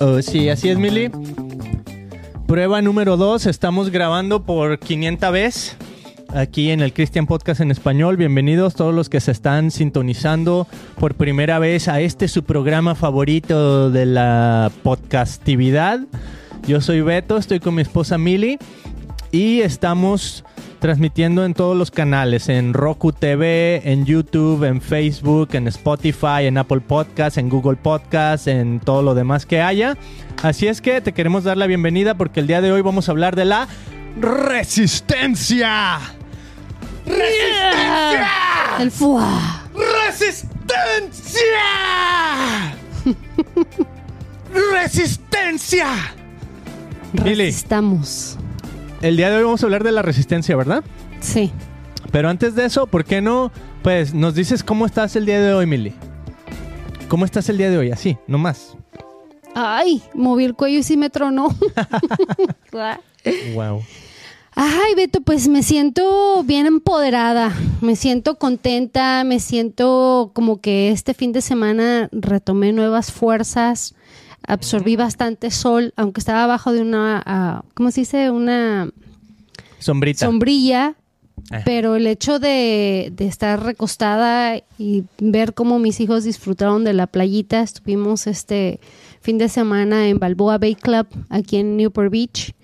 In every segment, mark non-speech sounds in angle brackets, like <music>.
Oh, sí, así es, Mili. Prueba número 2. Estamos grabando por 500 vez aquí en el Christian Podcast en español. Bienvenidos todos los que se están sintonizando por primera vez a este su programa favorito de la podcastividad. Yo soy Beto, estoy con mi esposa Mili y estamos transmitiendo en todos los canales, en Roku TV, en YouTube, en Facebook, en Spotify, en Apple Podcasts, en Google Podcasts, en todo lo demás que haya. Así es que te queremos dar la bienvenida porque el día de hoy vamos a hablar de la resistencia. ¡Resistencia! El. ¡Resistencia! <laughs> ¡Resistencia! Mili. El día de hoy vamos a hablar de la resistencia, ¿verdad? Sí. Pero antes de eso, ¿por qué no? Pues nos dices cómo estás el día de hoy, Mili. ¿Cómo estás el día de hoy? Así, nomás. Ay, moví el cuello y sí me tronó. <laughs> Wow. Ay, Beto, pues me siento bien empoderada, me siento contenta, me siento como que este fin de semana retomé nuevas fuerzas, absorbí bastante sol, aunque estaba abajo de una, ah, ¿cómo se dice? Una Sombrita. sombrilla, Ah. pero el hecho de, de estar recostada y ver cómo mis hijos disfrutaron de la playita, estuvimos este fin de semana en Balboa Bay Club, aquí en Newport Beach.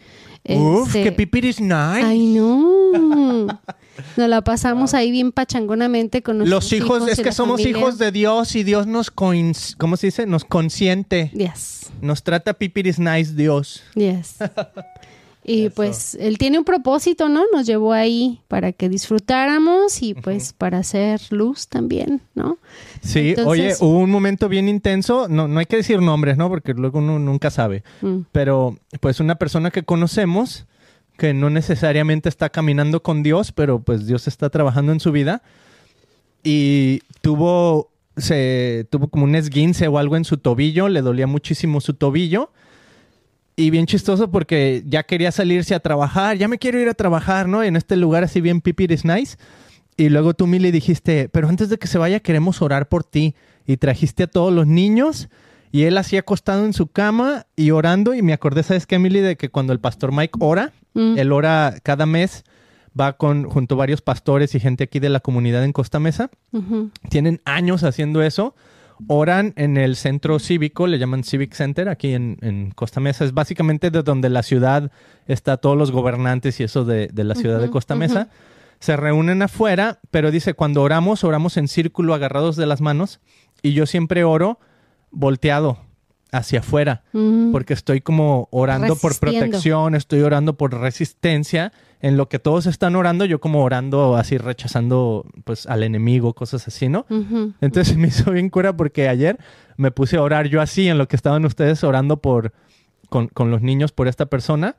Uf, Este, que pipir is nice. Ay, no. <laughs> Nos la pasamos ahí bien pachangonamente con nuestros Los hijos, es que somos familia. hijos de Dios y Dios nos, coins- ¿cómo se dice? Nos consiente. Yes, Nos trata pipir is nice Dios. yes. <laughs> Y Eso. pues él tiene un propósito, ¿no? Nos llevó ahí para que disfrutáramos y pues para hacer luz también, ¿no? Sí, Entonces- oye, hubo un momento bien intenso, no, no hay que decir nombres, ¿no? Porque luego uno nunca sabe. Mm. Pero pues una persona que conocemos, que no necesariamente está caminando con Dios, pero pues Dios está trabajando en su vida, y tuvo, se, tuvo como un esguince o algo en su tobillo, le dolía muchísimo su tobillo. Y bien chistoso porque ya quería salirse a trabajar, ya me quiero ir a trabajar, ¿no? En este lugar así bien pipir is nice. Y luego tú, Mili, dijiste, pero antes de que se vaya queremos orar por ti. Y trajiste a todos los niños y él así acostado en su cama y orando. Y me acordé, ¿sabes qué, Mili? De que cuando el pastor Mike ora, Mm. él ora cada mes, va con, junto a varios pastores y gente aquí de la comunidad en Costa Mesa. Tienen años haciendo eso. Oran en el centro cívico, le llaman Civic Center, aquí en, en Costa Mesa. Es básicamente de donde la ciudad está, todos los gobernantes y eso de, de la ciudad de Costa. Mesa. Se reúnen afuera, pero dice, cuando oramos, oramos en círculo agarrados de las manos. Y yo siempre oro volteado hacia afuera Mm. porque estoy como orando por protección, estoy orando por resistencia, en lo que todos están orando, yo como orando así rechazando pues al enemigo, cosas así, ¿no? Ujú. Entonces <laughs> me hizo bien cura porque ayer me puse a orar yo así en lo que estaban ustedes orando por con, con los niños por esta persona.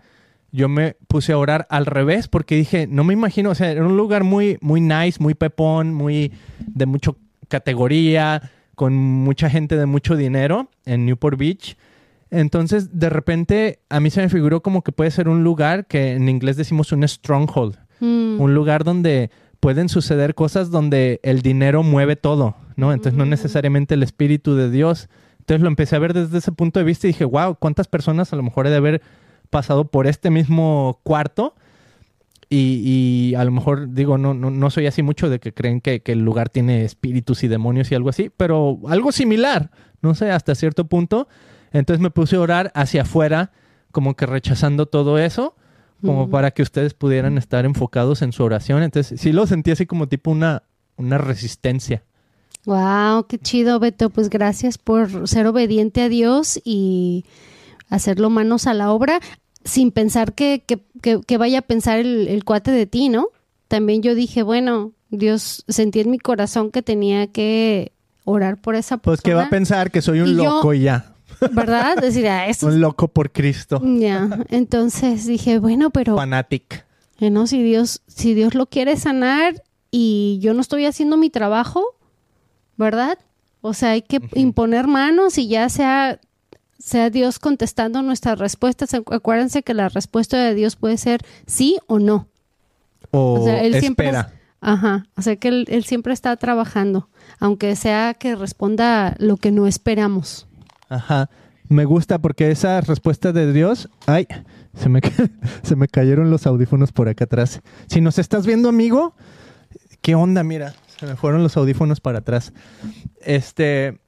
Yo me puse a orar al revés porque dije, no me imagino, o sea, era un lugar muy, muy nice, muy pepón, muy de mucho categoría, con mucha gente de mucho dinero en Newport Beach. Entonces, de repente, a mí se me figuró como que puede ser un lugar que en inglés decimos un stronghold, Mm. un lugar donde pueden suceder cosas donde el dinero mueve todo, ¿no? Entonces, no Mm. necesariamente el espíritu de Dios. Entonces, lo empecé a ver desde ese punto de vista y dije, wow, ¿cuántas personas a lo mejor he de haber pasado por este mismo cuarto? Y, y a lo mejor, digo, no, no, no soy así mucho de que creen que, que el lugar tiene espíritus y demonios y algo así, pero algo similar, no sé, hasta cierto punto. Entonces me puse a orar hacia afuera, como que rechazando todo eso, como para que ustedes pudieran estar enfocados en su oración. Entonces sí lo sentí así como tipo una, una resistencia. Wow, qué chido, Beto. Pues gracias por ser obediente a Dios y hacerlo manos a la obra sin pensar que, que, que- que vaya a pensar el, el cuate de ti, ¿no? También yo dije, bueno, Dios sentí en mi corazón que tenía que orar por esa Pues que persona. va a pensar que soy un Y yo- loco y ya. ¿Verdad? Decir, ah, eso <laughs> Un loco por Cristo. Ya, entonces dije, bueno, pero Fanatic. eh, no, si Dios, si Dios lo quiere sanar y yo no estoy haciendo mi trabajo, ¿verdad? O sea, hay que imponer manos y ya sea, sea Dios contestando nuestras respuestas. Acu- Acuérdense que la respuesta de Dios puede ser sí o no. O, O sea, él siempre espera. Ajá, o sea que él, él siempre está trabajando, aunque sea que responda lo que no esperamos. Ajá. me gusta porque esa respuesta de Dios, ay, se me, <laughs> se me cayeron los audífonos por acá atrás. Si nos estás viendo, amigo, ¿qué onda? Mira, se me fueron los audífonos para atrás. Este,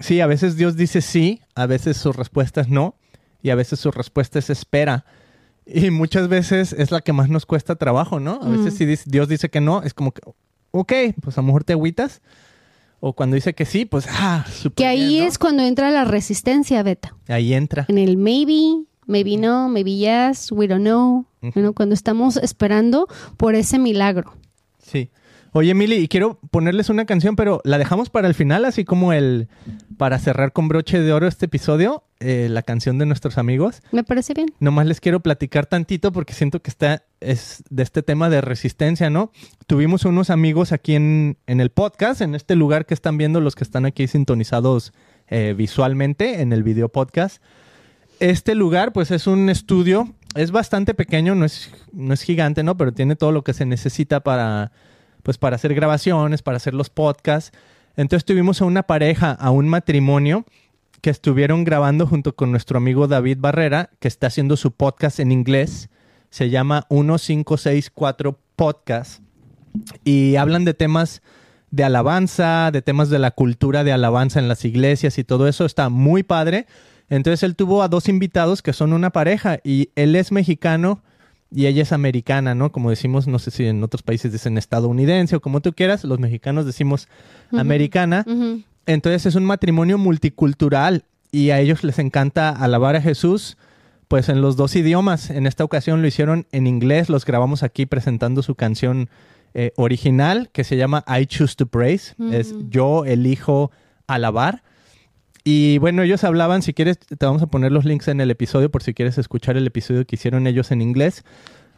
sí, a veces Dios dice sí, a veces su respuesta es no, y a veces su respuesta es espera. Y muchas veces es la que más nos cuesta trabajo, ¿no? A veces Mm. si Dios dice que no, es como que, ok, pues a lo mejor te agüitas. O cuando dice que sí, pues, ah, súper Que ahí bien, ¿no? es cuando entra la resistencia, Beta. Ahí entra. En el maybe, maybe no, maybe yes, we don't know. Bueno, cuando estamos esperando por ese milagro. Sí. Oye, Emily, y quiero ponerles una canción, pero la dejamos para el final, así como el para cerrar con broche de oro este episodio, eh, la canción de nuestros amigos. ¿Me parece bien? Nomás les quiero platicar tantito porque siento que está es de este tema de resistencia, ¿no? Tuvimos unos amigos aquí en, en el podcast, en este lugar que están viendo los que están aquí sintonizados eh, visualmente en el video podcast. Este lugar, pues es un estudio, es bastante pequeño, no es, no es gigante, ¿no? Pero tiene todo lo que se necesita para, pues para hacer grabaciones, para hacer los podcasts. Entonces tuvimos a una pareja, a un matrimonio que estuvieron grabando junto con nuestro amigo David Barrera, que está haciendo su podcast en inglés. Se llama 1564 Podcast. Y hablan de temas de alabanza, de temas de la cultura de alabanza en las iglesias y todo eso. Está muy padre. Entonces él tuvo a dos invitados que son una pareja y él es mexicano y ella es americana, ¿no? Como decimos, no sé si en otros países dicen estadounidense o como tú quieras, los mexicanos decimos americana. Entonces es un matrimonio multicultural y a ellos les encanta alabar a Jesús, pues en los dos idiomas. En esta ocasión lo hicieron en inglés, los grabamos aquí presentando su canción eh, original que se llama I Choose to Praise, es. Yo elijo alabar. Y bueno, ellos hablaban, si quieres, te vamos a poner los links en el episodio por si quieres escuchar el episodio que hicieron ellos en inglés.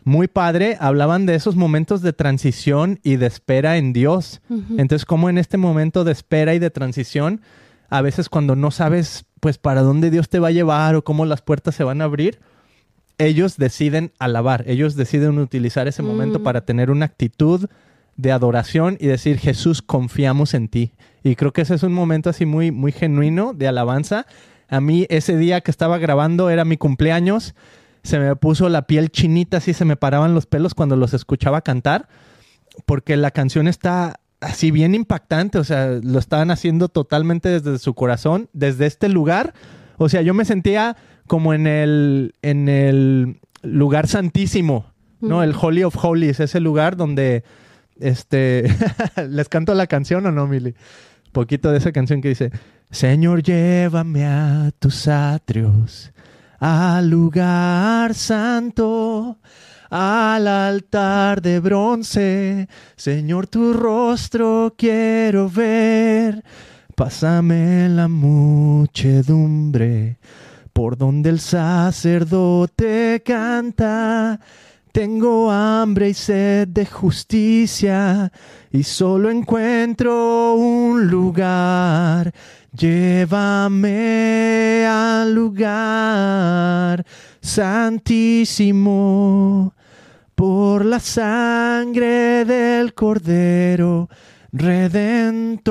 Muy padre, hablaban de esos momentos de transición y de espera en Dios. Entonces, como en este momento de espera y de transición, a veces cuando no sabes pues para dónde Dios te va a llevar o cómo las puertas se van a abrir, ellos deciden alabar, ellos deciden utilizar ese momento Mm. para tener una actitud de adoración y decir, Jesús, confiamos en ti. Y creo que ese es un momento así muy, muy genuino de alabanza. A mí ese día que estaba grabando era mi cumpleaños, se me puso la piel chinita, así se me paraban los pelos cuando los escuchaba cantar, porque la canción está así bien impactante, o sea, lo estaban haciendo totalmente desde su corazón, desde este lugar. O sea, yo me sentía como en el, en el lugar santísimo, ¿no? El Holy of Holies, ese lugar donde, este, <laughs> ¿les canto la canción o no, Mili? Poquito de esa canción que dice, Señor, llévame a tus atrios, al lugar santo, al altar de bronce. Señor, tu rostro quiero ver. Pásame la muchedumbre por donde el sacerdote canta. Tengo hambre y sed de justicia y solo encuentro un lugar. Llévame al lugar santísimo por la sangre del Cordero Redentor.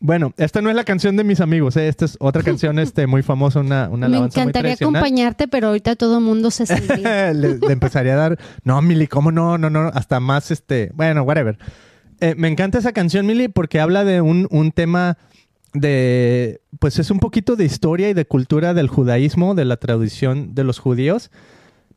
Bueno, esta no es la canción de mis amigos, ¿eh? esta es otra canción <laughs> este, muy famosa, una, una Me muy encantaría acompañarte, pero ahorita todo el mundo se <laughs> le, le empezaría a dar, no, Mili, ¿cómo no? No, no, hasta más, este, bueno, whatever. Eh, me encanta esa canción, Mili, porque habla de un, un tema de, pues es un poquito de historia y de cultura del judaísmo, de la tradición de los judíos,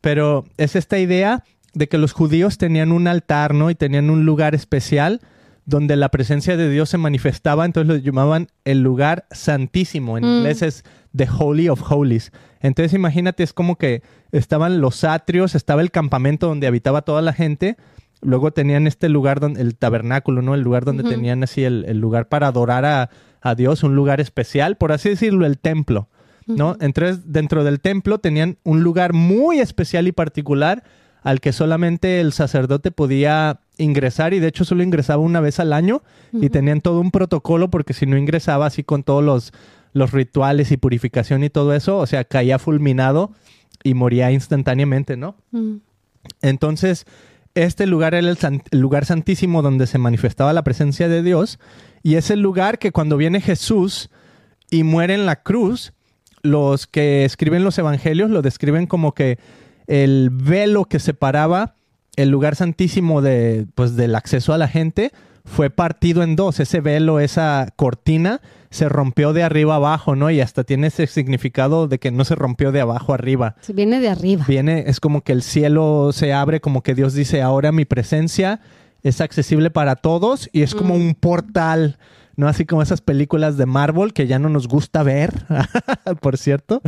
pero es esta idea de que los judíos tenían un altar, ¿no? Y tenían un lugar especial donde la presencia de Dios se manifestaba, entonces lo llamaban el lugar santísimo. En Mm. inglés es The Holy of Holies. Entonces imagínate, es como que estaban los atrios, estaba el campamento donde habitaba toda la gente, luego tenían este lugar, donde, el tabernáculo, ¿no? El lugar donde tenían así el, el lugar para adorar a, a Dios, un lugar especial, por así decirlo, el templo. ¿no? Entonces, dentro del templo tenían un lugar muy especial y particular al que solamente el sacerdote podía ingresar y de hecho solo ingresaba una vez al año y tenían todo un protocolo porque si no ingresaba así con todos los, los rituales y purificación y todo eso, o sea, caía fulminado y moría instantáneamente, ¿no? Mm. Entonces, este lugar era el, san- el lugar santísimo donde se manifestaba la presencia de Dios y es el lugar que cuando viene Jesús y muere en la cruz, los que escriben los evangelios lo describen como que el velo que separaba el lugar santísimo de, pues, del acceso a la gente fue partido en dos. Ese velo, esa cortina, se rompió de arriba abajo, ¿no? Y hasta tiene ese significado de que no se rompió de abajo arriba. Se viene de arriba. Viene, es como que el cielo se abre, como que Dios dice, ahora mi presencia es accesible para todos y es como un portal, ¿no? Así como esas películas de Marvel que ya no nos gusta ver, <laughs> por cierto.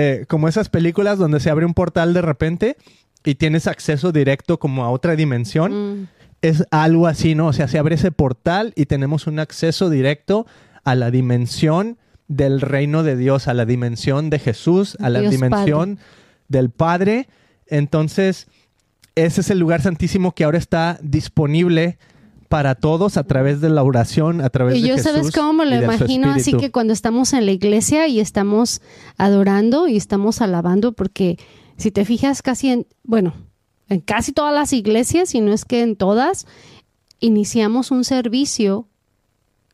Eh, como esas películas donde se abre un portal de repente y tienes acceso directo como a otra dimensión. Mm. Es algo así, ¿no? O sea, se abre ese portal y tenemos un acceso directo a la dimensión del reino de Dios, a la dimensión de Jesús, a la Dios dimensión del Padre. Entonces, ese es el lugar santísimo que ahora está disponible para todos a través de la oración, a través Y de yo, Jesús. ¿sabes cómo me lo y imagino? Así que cuando estamos en la iglesia y estamos adorando y estamos alabando, porque si te fijas casi en, bueno, en casi todas las iglesias, si no es que en todas, iniciamos un servicio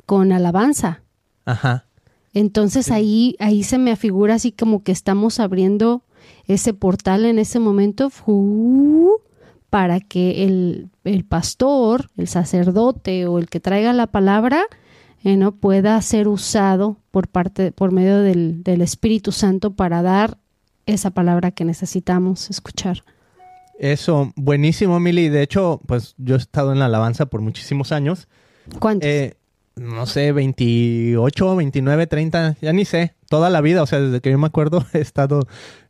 con alabanza. Ajá. Entonces ahí, ahí se me afigura así como que estamos abriendo ese portal en ese momento fu- para que el, el pastor, el sacerdote o el que traiga la palabra eh, no pueda ser usado por parte, por medio del, del Espíritu Santo para dar esa palabra que necesitamos escuchar. Eso, buenísimo, Mili. De hecho, pues yo he estado en la alabanza por muchísimos años. ¿Cuántos? Eh, no sé, 28, 29, 30, ya ni sé. Toda la vida, o sea, desde que yo me acuerdo <laughs> he estado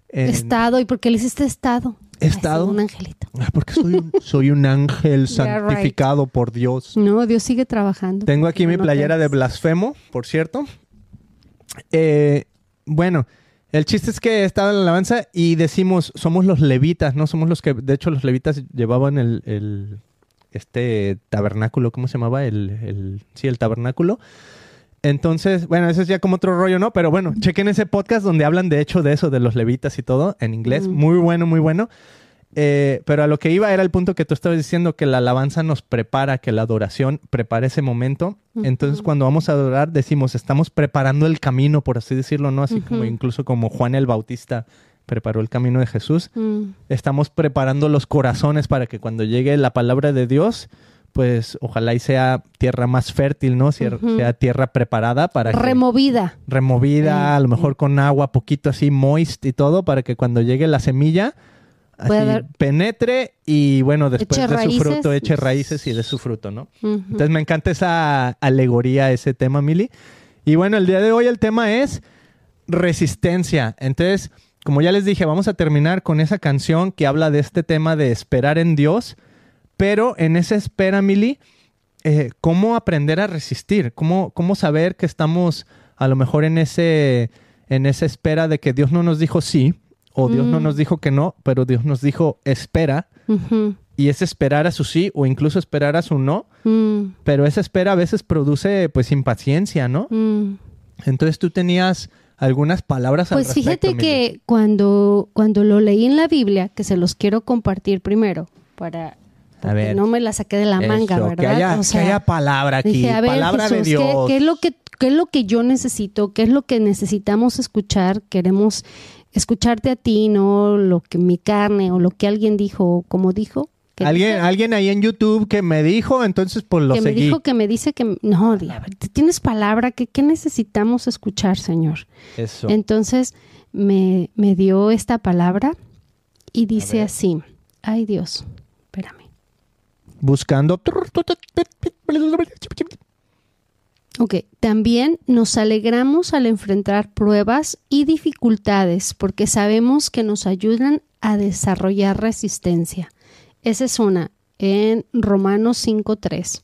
en... estado, ¿y por qué le hiciste estado? Estado. Un angelito. Ah, porque soy un, soy un ángel <laughs> right. santificado por Dios. No, Dios sigue trabajando. Tengo aquí mi no playera de blasfemo, por cierto. Eh, bueno, el chiste es que estaba en la alabanza y decimos, somos los levitas, ¿no? Somos los que, de hecho, los levitas llevaban el, el- este tabernáculo, ¿cómo se llamaba? El, el- sí, el tabernáculo. Entonces, bueno, eso es ya como otro rollo, ¿no? Pero bueno, chequen ese podcast donde hablan de hecho de eso, de los levitas y todo, en inglés. Muy bueno, muy bueno. Eh, pero a lo que iba era el punto que tú estabas diciendo, que la alabanza nos prepara, que la adoración prepara ese momento. Entonces, cuando vamos a adorar, decimos, estamos preparando el camino, por así decirlo, ¿no? Así como incluso como Juan el Bautista preparó el camino de Jesús. Mm. Estamos preparando los corazones para que cuando llegue la palabra de Dios, pues ojalá y sea tierra más fértil, ¿no? Sea, Ujú. sea tierra preparada para que Removida. removida, Eh, a lo mejor con agua, poquito así moist y todo, para que cuando llegue la semilla así Pueda dar- penetre y bueno, después Eche de raíces. su fruto eche raíces y de su fruto, ¿no? Entonces me encanta esa alegoría, ese tema, Mili. Y bueno, el día de hoy el tema es resistencia. Entonces, como ya les dije, vamos a terminar con esa canción que habla de este tema de esperar en Dios, pero en esa espera, Mili, eh, ¿cómo aprender a resistir? ¿Cómo, ¿Cómo saber que estamos a lo mejor en, ese, en esa espera de que Dios no nos dijo sí o Dios no Mm. nos dijo que no, pero Dios nos dijo espera? Y es esperar a su sí o incluso esperar a su no. Mm, Pero esa espera a veces produce pues impaciencia, ¿no? mm. Entonces tú tenías algunas palabras al Pues respecto, fíjate Mili. que cuando, cuando lo leí en la Biblia, que se los quiero compartir primero, para porque ver. no me la saqué de la manga, Eso, ¿verdad? Que haya, O sea, que haya palabra aquí, dije, a ver, palabra de Dios. ¿qué, qué es lo que, ¿qué es lo que yo necesito? ¿Qué es lo que necesitamos escuchar? Queremos escucharte a ti, no lo que mi carne o lo que alguien dijo como dijo. Alguien, alguien ahí en YouTube que me dijo, entonces pues lo que me seguí. dijo que me dice que no, di, a ver, tienes palabra, que ¿qué necesitamos escuchar, Señor? Eso. Entonces me, me dio esta palabra y dice así, ay Dios. Buscando. Ok, también nos alegramos al enfrentar pruebas y dificultades porque sabemos que nos ayudan a desarrollar resistencia. Esa es una en Romanos 5.3.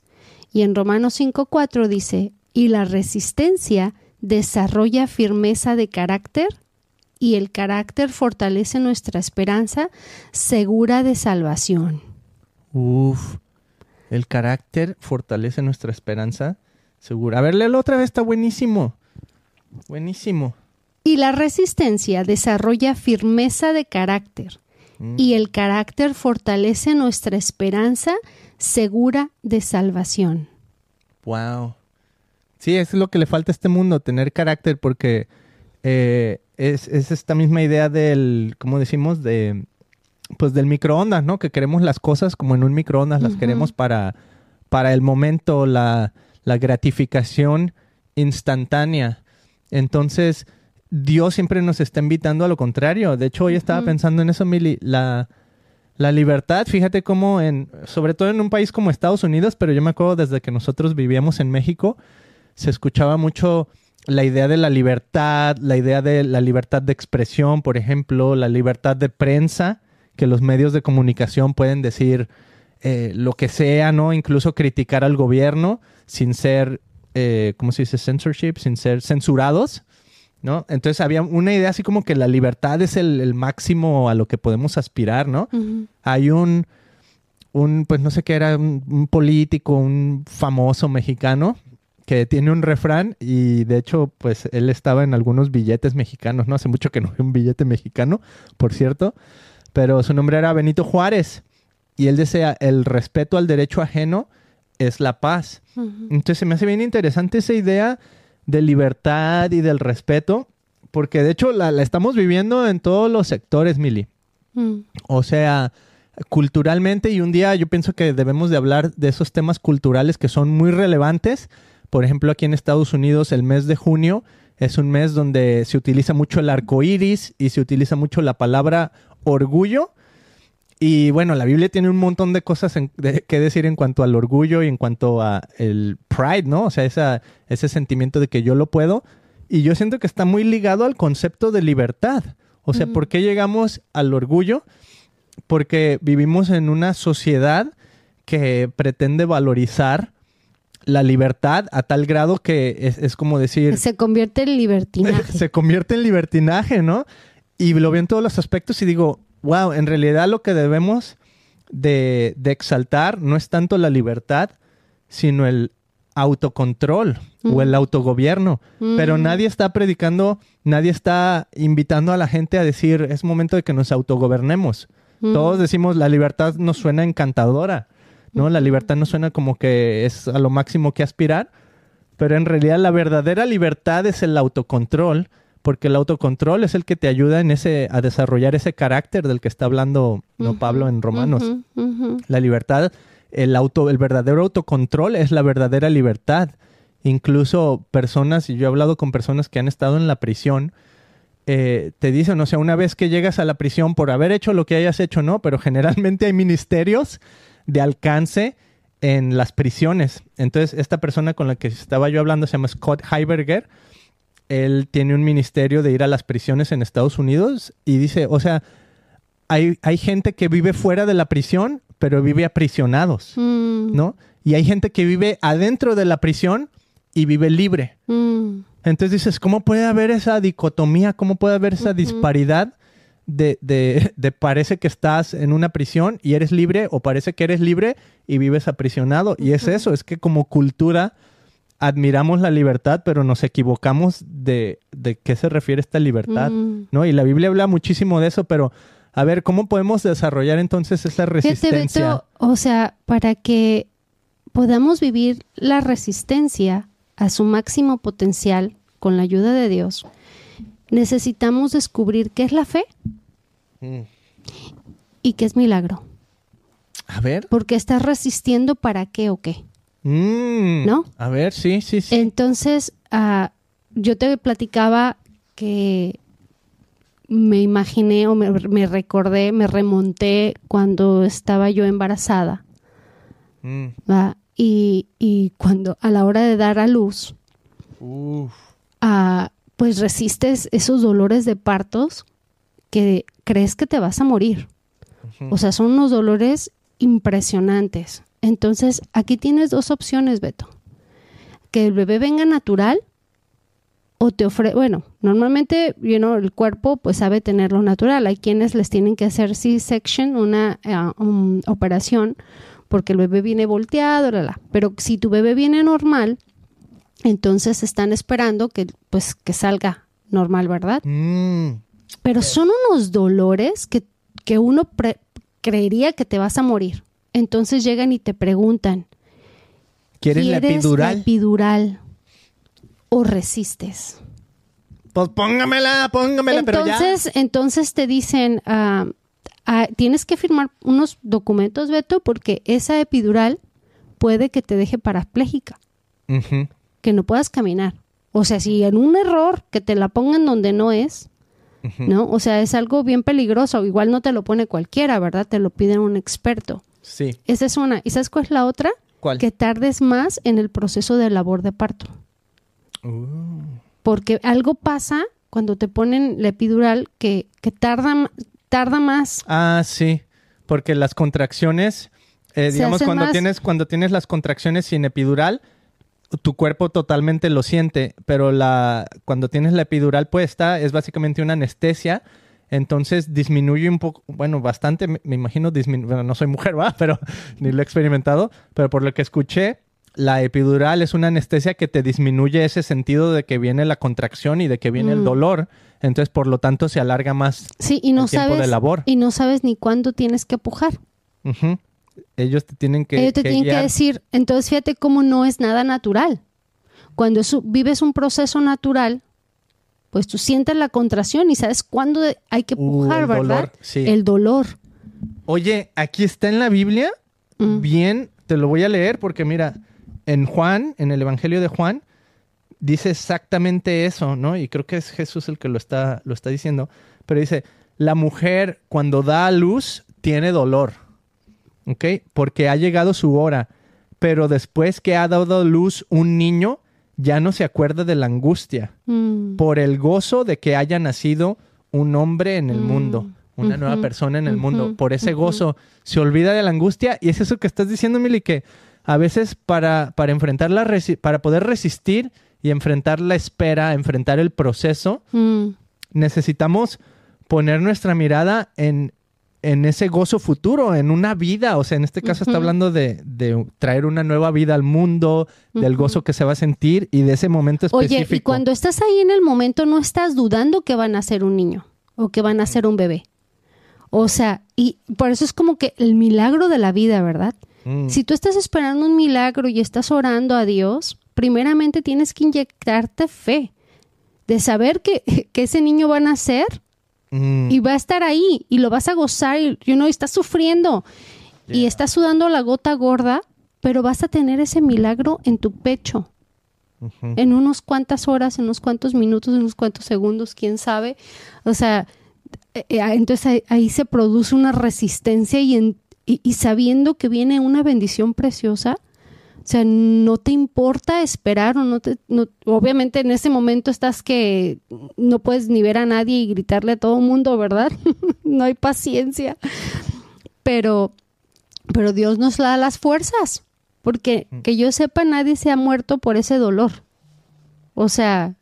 Y en Romanos 5.4 dice, y la resistencia desarrolla firmeza de carácter y el carácter fortalece nuestra esperanza segura de salvación. Uf. El carácter fortalece nuestra esperanza. Seguro. A ver, léelo otra vez, está buenísimo. Buenísimo. Y la resistencia desarrolla firmeza de carácter Mm. y el carácter fortalece nuestra esperanza segura de salvación. Wow. Sí, es lo que le falta a este mundo, tener carácter, porque eh, es, es, esta misma idea del, ¿cómo decimos? De, pues del microondas, ¿no? Que queremos las cosas como en un microondas, las queremos para, para el momento, la, la gratificación instantánea. Entonces, Dios siempre nos está invitando a lo contrario. De hecho, hoy estaba pensando en eso, Mili. La, la libertad, fíjate cómo en, sobre todo en un país como Estados Unidos, pero yo me acuerdo desde que nosotros vivíamos en México, se escuchaba mucho la idea de la libertad, la idea de la libertad de expresión, por ejemplo, la libertad de prensa, que los medios de comunicación pueden decir eh, lo que sea, ¿no? Incluso criticar al gobierno sin ser, eh, ¿cómo se dice? Censorship, sin ser censurados. ¿no? Entonces había una idea así como que la libertad es el, máximo a lo que podemos aspirar, ¿no? Hay un, un, pues no sé qué era, un, político, un famoso mexicano que tiene un refrán y de hecho, pues él estaba en algunos billetes mexicanos, ¿no? Hace mucho que no veo un billete mexicano, por cierto, pero su nombre era Benito Juárez y él decía, el respeto al derecho ajeno es la paz. Entonces se me hace bien interesante esa idea de libertad y del respeto, porque de hecho la, estamos viviendo en todos los sectores, Mili. Mm. O sea, culturalmente y un día yo pienso que debemos de hablar de esos temas culturales que son muy relevantes. Por ejemplo, aquí en Estados Unidos el mes de junio es un mes donde se utiliza mucho el arco iris y se utiliza mucho la palabra orgullo y bueno, la Biblia tiene un montón de cosas que decir en cuanto al orgullo y en cuanto a el pride, ¿no? O sea, esa, ese sentimiento de que yo lo puedo. Y yo siento que está muy ligado al concepto de libertad. O sea, ¿por qué llegamos al orgullo? Porque vivimos en una sociedad que pretende valorizar la libertad a tal grado que es, es como decir... Se convierte en libertinaje. <laughs> se convierte en libertinaje, ¿no? Y lo veo en todos los aspectos y digo, wow, en realidad lo que debemos de, exaltar no es tanto la libertad, sino el autocontrol o el autogobierno. Pero nadie está predicando, nadie está invitando a la gente a decir, es momento de que nos autogobernemos. Todos decimos, la libertad nos suena encantadora, ¿no? La libertad nos suena como que es a lo máximo que aspirar, pero en realidad la verdadera libertad es el autocontrol porque el autocontrol es el que te ayuda en ese a desarrollar ese carácter del que está hablando no Pablo en Romanos. La libertad, el auto, el verdadero autocontrol es la verdadera libertad. Incluso personas, y yo he hablado con personas que han estado en la prisión, eh, te dicen, o sea, una vez que llegas a la prisión por haber hecho lo que hayas hecho, no, pero generalmente hay ministerios de alcance en las prisiones. Entonces, esta persona con la que estaba yo hablando se llama Scott Heiberger él tiene un ministerio de ir a las prisiones en Estados Unidos y dice, o sea, hay, hay gente que vive fuera de la prisión, pero vive aprisionados, mm. ¿no? Y hay gente que vive adentro de la prisión y vive libre. Mm. Entonces dices, ¿cómo puede haber esa dicotomía? ¿Cómo puede haber esa disparidad de, de, de, parece que estás en una prisión y eres libre o parece que eres libre y vives aprisionado? Y es eso, es que como cultura admiramos la libertad, pero nos equivocamos de, de qué se refiere esta libertad, mm. ¿no? Y la Biblia habla muchísimo de eso, pero a ver, ¿cómo podemos desarrollar entonces esa resistencia? o sea, para que podamos vivir la resistencia a su máximo potencial con la ayuda de Dios, necesitamos descubrir qué es la fe mm. y qué es milagro. A ver. Porque estás resistiendo para qué o qué. Mm, ¿No? A ver, sí, sí, sí. Entonces, uh, yo te platicaba que me imaginé o me, recordé, me remonté cuando estaba yo embarazada. Mm. Y, y, cuando a la hora de dar a luz, uh, pues resistes esos dolores de partos que crees que te vas a morir. O sea, son unos dolores impresionantes. Entonces, aquí tienes dos opciones, Beto. Que el bebé venga natural o te ofrece, bueno, normalmente, you el cuerpo pues sabe tenerlo natural. Hay quienes les tienen que hacer C-section, una uh, operación, porque el bebé viene volteado, pero si tu bebé viene normal, entonces están esperando que pues que salga normal, ¿verdad? Mm. Pero son unos dolores que, que uno creería que te vas a morir. Entonces llegan y te preguntan, ¿quieres, la epidural? epidural? o resistes. Pues póngamela, póngamela, pero ya. Entonces, entonces te dicen, ah, ah, tienes que firmar unos documentos, Beto, porque esa epidural puede que te deje parapléjica, que no puedas caminar. O sea, si en un error que te la pongan donde no es. ¿no? O sea, es algo bien peligroso. Igual no te lo pone cualquiera, ¿verdad? Te lo piden un experto. Sí. Esa es una. ¿Y sabes cuál es la otra? ¿Cuál? Que tardes más en el proceso de labor de parto. Uh. Porque algo pasa cuando te ponen la epidural que, que tarda, tarda más. Ah, sí. Porque las contracciones, eh, digamos, cuando más- tienes, cuando tienes las contracciones sin epidural, tu cuerpo totalmente lo siente. Pero la, cuando tienes la epidural puesta, es básicamente una anestesia. Entonces disminuye un poco, bueno, bastante, me, me imagino, bueno, no soy mujer, ¿va? <laughs> Pero ni lo he experimentado, pero por lo que escuché, la epidural es una anestesia que te disminuye ese sentido de que viene la contracción y de que viene el Mm. dolor. Entonces, por lo tanto, se alarga más Sí, y no el tiempo sabes. de labor. Y no sabes ni cuándo tienes que pujar. Ellos te tienen que, Ellos te que tienen que decir, entonces fíjate cómo no es nada natural. Cuando vives un proceso natural, pues tú sientes la contracción y sabes cuándo hay que Uh, pujar, el ¿verdad? dolor, sí. El dolor. Oye, aquí está en la Biblia, Mm. bien, te lo voy a leer porque mira, en Juan, en el Evangelio de Juan, dice exactamente eso, ¿no? Y creo que es Jesús el que lo está, lo está diciendo, pero dice, la mujer cuando da a luz tiene dolor, ¿ok? Porque ha llegado su hora, pero después que ha dado a luz un niño, ya no se acuerda de la angustia. Mm. por el gozo de que haya nacido un hombre en el Mm, mundo, una nueva persona en el mundo. Por ese gozo se olvida de la angustia y es eso que estás diciendo, Mili, que a veces para, para enfrentar la para poder resistir y enfrentar la espera, enfrentar el proceso, Mm. necesitamos poner nuestra mirada en, en ese gozo futuro, en una vida. O sea, en este caso está hablando de, de traer una nueva vida al mundo, del gozo que se va a sentir y de ese momento específico. Oye, y cuando estás ahí en el momento no estás dudando que van a ser un niño o que van a ser un bebé. O sea, y por eso es como que el milagro de la vida, ¿verdad? Mm. Si tú estás esperando un milagro y estás orando a Dios, primeramente tienes que inyectarte fe de saber que, <laughs> que ese niño va a nacer Mm. y va a estar ahí y lo vas a gozar y you know, estás sufriendo y estás sudando la gota gorda, pero vas a tener ese milagro en tu pecho en unos cuantas horas, en unos cuantos minutos, en unos cuantos segundos, quién sabe. O sea, eh, eh, entonces ahí, se produce una resistencia y, en- y, y sabiendo que viene una bendición preciosa, sea, no te importa esperar o no te... no- obviamente en ese momento estás que no puedes ni ver a nadie y gritarle a todo el mundo, ¿verdad? <laughs> no hay paciencia. Pero, pero Dios nos da las fuerzas, porque que yo sepa nadie se ha muerto por ese dolor. O sea,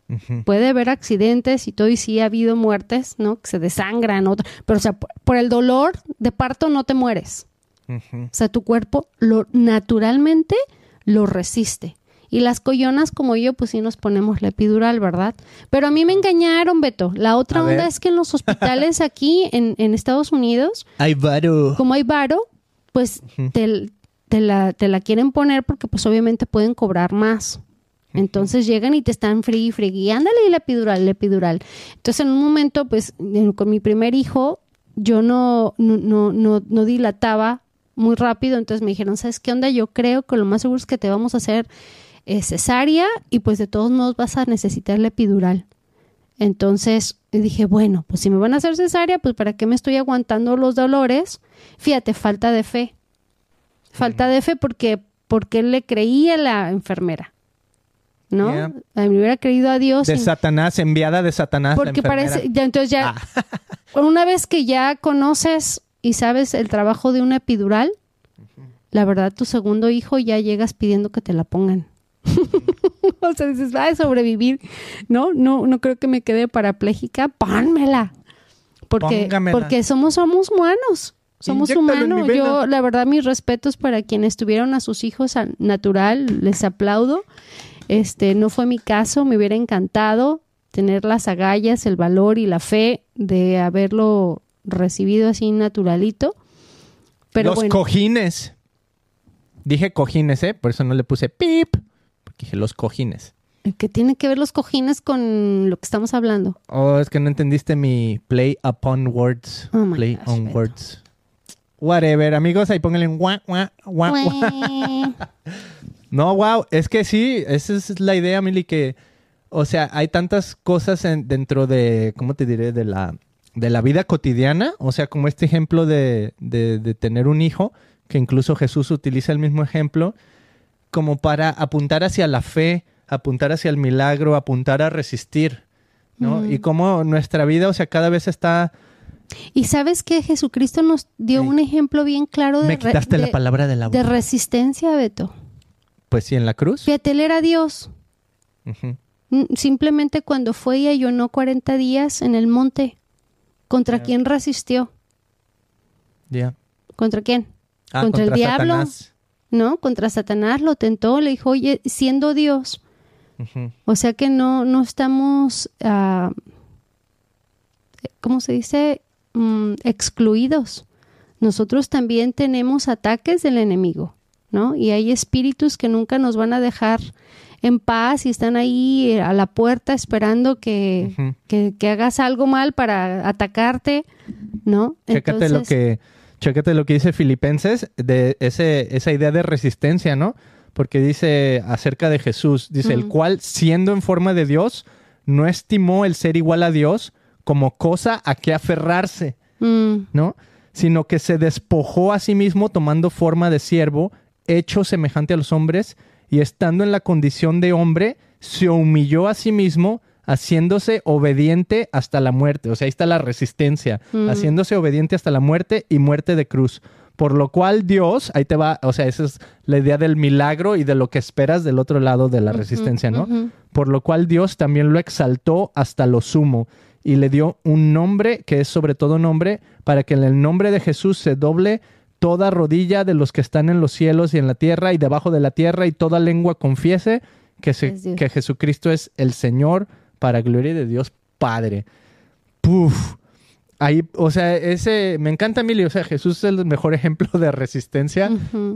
puede haber accidentes y todo, y sí ha habido muertes, ¿no? Que se desangran, otro, pero o sea, por, por el dolor de parto no te mueres. O sea, tu cuerpo lo naturalmente lo resiste. Y las collonas como yo, pues sí nos ponemos la epidural, ¿verdad? Pero a mí me engañaron, Beto. La otra A onda ver. es que en los hospitales <laughs> aquí en, en Estados Unidos, Ay, varo. como hay varo, pues te, te la, te la quieren poner porque pues obviamente pueden cobrar más. Entonces llegan y te están frigui, frigui, ándale y la epidural, la epidural. Entonces en un momento, pues con mi primer hijo, yo no, no, no, no, no dilataba muy rápido, entonces me dijeron, ¿sabes qué onda? Yo creo que lo más seguro es que te vamos a hacer eh, cesárea y pues de todos modos vas a necesitar la epidural. Entonces dije, bueno, pues si me van a hacer cesárea, pues para qué me estoy aguantando los dolores. Fíjate, falta de fe. Falta de fe porque, porque le creí a la enfermera. ¿no? Yeah. Me hubiera creído a Dios. De y- Satanás, enviada de Satanás. porque parece, ya, entonces ya, Ah. <laughs> una vez que ya conoces y sabes el trabajo de una epidural, la verdad, tu segundo hijo ya llegas pidiendo que te la pongan. <laughs> o sea, dices, va a sobrevivir. No, no, no creo que me quede parapléjica, pónmela. Porque, Póngamela. porque somos, somos humanos. Somos Inyéctalo humanos. Yo, la verdad, mis respetos para quienes tuvieron a sus hijos al natural, les aplaudo. Este, no fue mi caso, me hubiera encantado tener las agallas, el valor y la fe de haberlo recibido así naturalito. Pero Los bueno, cojines. Dije cojines, ¿eh? Por eso no le puse pip. Porque dije los cojines. ¿Qué tiene que ver los cojines con lo que estamos hablando? Oh, es que no entendiste mi play upon words. Oh play gosh, on Beto. words. Whatever, amigos, ahí pónganle un <laughs> guau, guau, guau. No, wow, es que sí, esa es la idea, Mili, que, o sea, hay tantas cosas en- dentro de, ¿cómo te diré? De la, de la vida cotidiana, o sea, como este ejemplo de, de, de tener un hijo, que incluso Jesús utiliza el mismo ejemplo, como para apuntar hacia la fe, apuntar hacia el milagro, apuntar a resistir, ¿no? Y como nuestra vida, o sea, cada vez está... Y sabes que Jesucristo nos dio Sí. un ejemplo bien claro de, Me quitaste la palabra de la de resistencia, Beto. Pues sí, en la cruz. Fíjate, él era Dios. Mm, Simplemente cuando fue y ayunó 40 días en el monte, ¿contra quién resistió? Ya. ¿Contra quién? Ah, Contra el diablo. Satanás. ¿No? Contra Satanás lo tentó, le dijo, oye, siendo Dios. O sea que no, no estamos, ah, ¿cómo se dice? Mm, excluidos. Nosotros también tenemos ataques del enemigo, ¿no? Y hay espíritus que nunca nos van a dejar en paz y están ahí eh, a la puerta esperando que, que, que hagas algo mal para atacarte, ¿no? Chécate lo Entonces, que, chécate lo que dice Filipenses de ese, esa idea de resistencia, ¿no? Porque dice acerca de Jesús, dice, el cual, siendo en forma de Dios, no estimó el ser igual a Dios como cosa a que aferrarse, mm, ¿no? Sino que se despojó a sí mismo tomando forma de siervo, hecho semejante a los hombres, y estando en la condición de hombre, se humilló a sí mismo, haciéndose obediente hasta la muerte. O sea, ahí está la resistencia, Mm. haciéndose obediente hasta la muerte y muerte de cruz. Por lo cual Dios, ahí te va, o sea, esa es la idea del milagro y de lo que esperas del otro lado de la resistencia, ¿no? por lo cual Dios también lo exaltó hasta lo sumo y le dio un nombre que es sobre todo nombre, para que en el nombre de Jesús se doble toda rodilla de los que están en los cielos y en la tierra y debajo de la tierra y toda lengua confiese que, se- que Jesucristo es el Señor para gloria de Dios Padre. Puf. Ahí, o sea, ese, me encanta Emilio, o sea, Jesús es el mejor <laughs> ejemplo de resistencia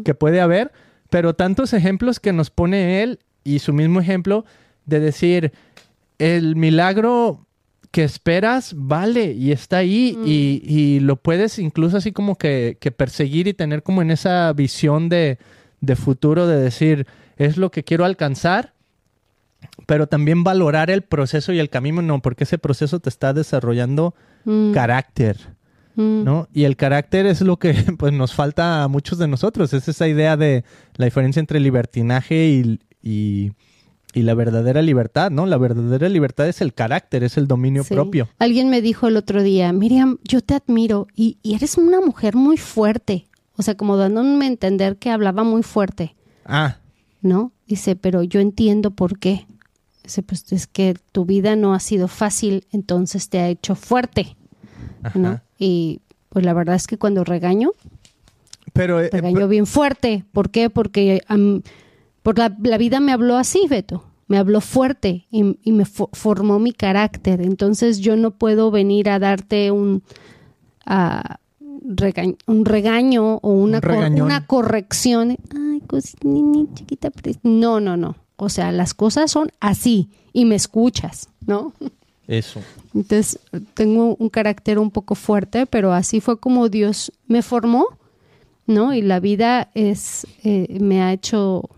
que puede haber, pero tantos ejemplos que nos pone él y su mismo ejemplo de decir, el milagro que esperas vale y está ahí Mm. y, y lo puedes incluso así como que, que perseguir y tener como en esa visión de, de futuro de decir, es lo que quiero alcanzar, pero también valorar el proceso y el camino, no, porque ese proceso te está desarrollando Mm, carácter. mm. ¿no? Y el carácter es lo que <laughs> pues nos falta a muchos de nosotros. Es esa idea de la diferencia entre libertinaje y, y, y la verdadera libertad, ¿no? La verdadera libertad es el carácter, es el dominio Sí. propio. Alguien me dijo el otro día, Miriam, yo te admiro y, y eres una mujer muy fuerte. O sea, como dándome a entender que hablaba muy fuerte, Ah, ¿no? Dice, pero yo entiendo por qué. Dice, pues es que tu vida no ha sido fácil, entonces te ha hecho fuerte, ajá. ¿no? Y pues la verdad es que cuando regaño, Pero, eh, regaño bien fuerte. ¿Por qué? Porque por la, la vida me habló así, Beto. Me habló fuerte y, y me fo- formó mi carácter. Entonces yo no puedo venir a darte un, a, regañ- un regaño o una, Un cor- regañón. una corrección. Ay, cosita chiquita. pero- No, no, no. O sea, las cosas son así y me escuchas, ¿no? eso. Entonces, tengo un carácter un poco fuerte, pero así fue como Dios me formó, ¿no? Y la vida es, eh, me ha hecho...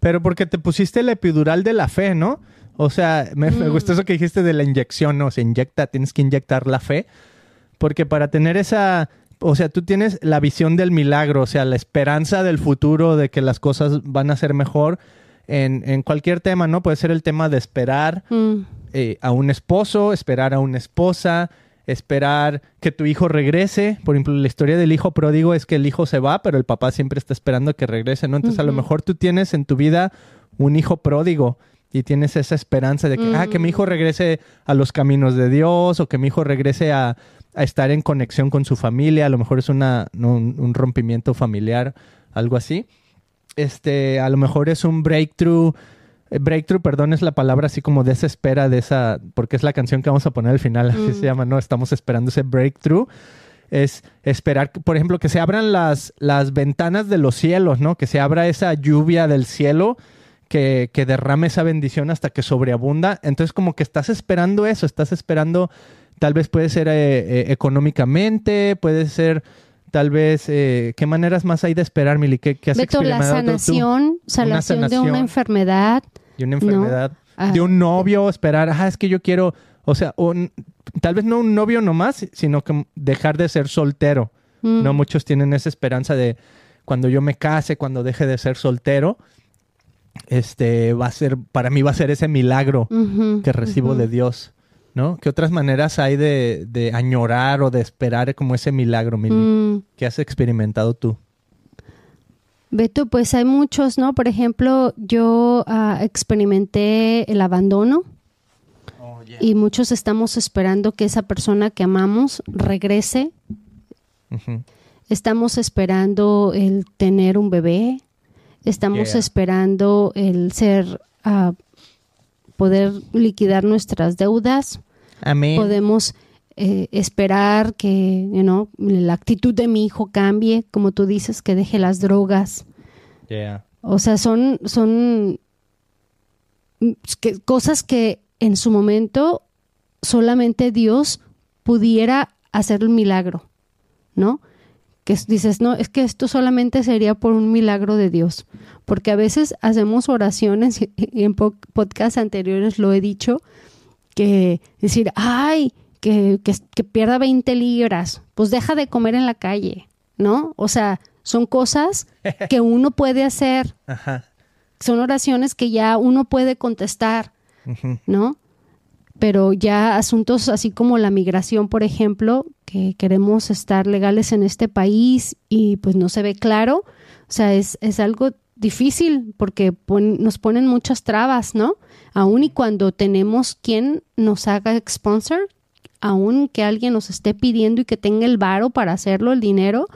Pero porque te pusiste la epidural de la fe, ¿no? O sea, me, me Mm. gustó eso que dijiste de la inyección, ¿no? Se inyecta, tienes que inyectar la fe. Porque para tener esa, o sea, tú tienes la visión del milagro, o sea, la esperanza del futuro, de que las cosas van a ser mejor en, en cualquier tema, ¿no? Puede ser el tema de esperar mm, eh, a un esposo, esperar a una esposa, esperar que tu hijo regrese. Por ejemplo, la historia del hijo pródigo es que el hijo se va, pero el papá siempre está esperando que regrese, ¿no? Entonces, a lo mejor tú tienes en tu vida un hijo pródigo y tienes esa esperanza de que, ah, que mi hijo regrese a los caminos de Dios o que mi hijo regrese a, a estar en conexión con su familia. A lo mejor es una, un, un rompimiento familiar, algo así. Este, a lo mejor es un breakthrough. Eh, Breakthrough, perdón, es la palabra así como desespera de esa, porque es la canción que vamos a poner al final, así Mm. se llama, ¿no? Estamos esperando ese breakthrough. Es esperar, por ejemplo, que se abran las, las ventanas de los cielos, ¿no? Que se abra esa lluvia del cielo que, que derrame esa bendición hasta que sobreabunda. Entonces como que estás esperando eso, estás esperando, tal vez puede ser eh, eh, económicamente, puede ser tal vez, eh, ¿qué maneras más hay de esperar, Mili? ¿Qué, qué has Beto, la sanación, sanación de una enfermedad. De una enfermedad. Ah. De un novio, esperar, ah, es que yo quiero, o sea, un- tal vez no un novio nomás, sino que dejar de ser soltero. Mm. No muchos tienen esa esperanza de cuando yo me case, cuando deje de ser soltero, este va a ser, para mí va a ser ese milagro que recibo de Dios, ¿no? ¿Qué otras maneras hay de, de añorar o de esperar como ese milagro, Mili? Mm. ¿Qué has experimentado tú? Beto, pues hay muchos, ¿no? Por ejemplo, yo ah, experimenté el abandono y muchos estamos esperando que esa persona que amamos regrese. Estamos esperando el tener un bebé. Estamos Yeah. esperando el ser, ah, poder liquidar nuestras deudas. Amén. Podemos eh, esperar que, you know, la actitud de mi hijo cambie, como tú dices, que deje las drogas. Yeah. O sea, son, son mm, que- cosas que en su momento solamente Dios pudiera hacer un milagro, ¿no? Que es- dices, no, es que esto solamente sería por un milagro de Dios. Porque a veces hacemos oraciones, <laughs> y en po- podcasts anteriores lo he dicho, que decir, ay, que, que, que pierda 20 libras, pues deja de comer en la calle, ¿no? O sea, son cosas <laughs> que uno puede hacer, Ajá. son oraciones que ya uno puede contestar. ¿no? Pero ya asuntos así como la migración, por ejemplo, que queremos estar legales en este país y pues no se ve claro, o sea, es, es algo difícil porque nos ponen muchas trabas, ¿no? Aún y cuando tenemos quien nos haga sponsor, aún que alguien nos esté pidiendo y que tenga el varo para hacerlo, el dinero,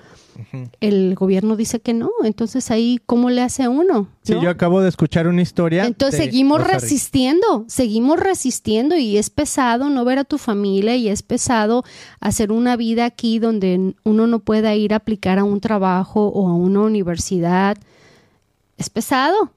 el gobierno dice que no. Entonces ahí, ¿cómo le hace a uno? Sí, ¿no? yo acabo de escuchar una historia. Entonces seguimos resistiendo, seguimos resistiendo y es pesado no ver a tu familia y es pesado hacer una vida aquí donde uno no pueda ir a aplicar a un trabajo o a una universidad. Es pesado,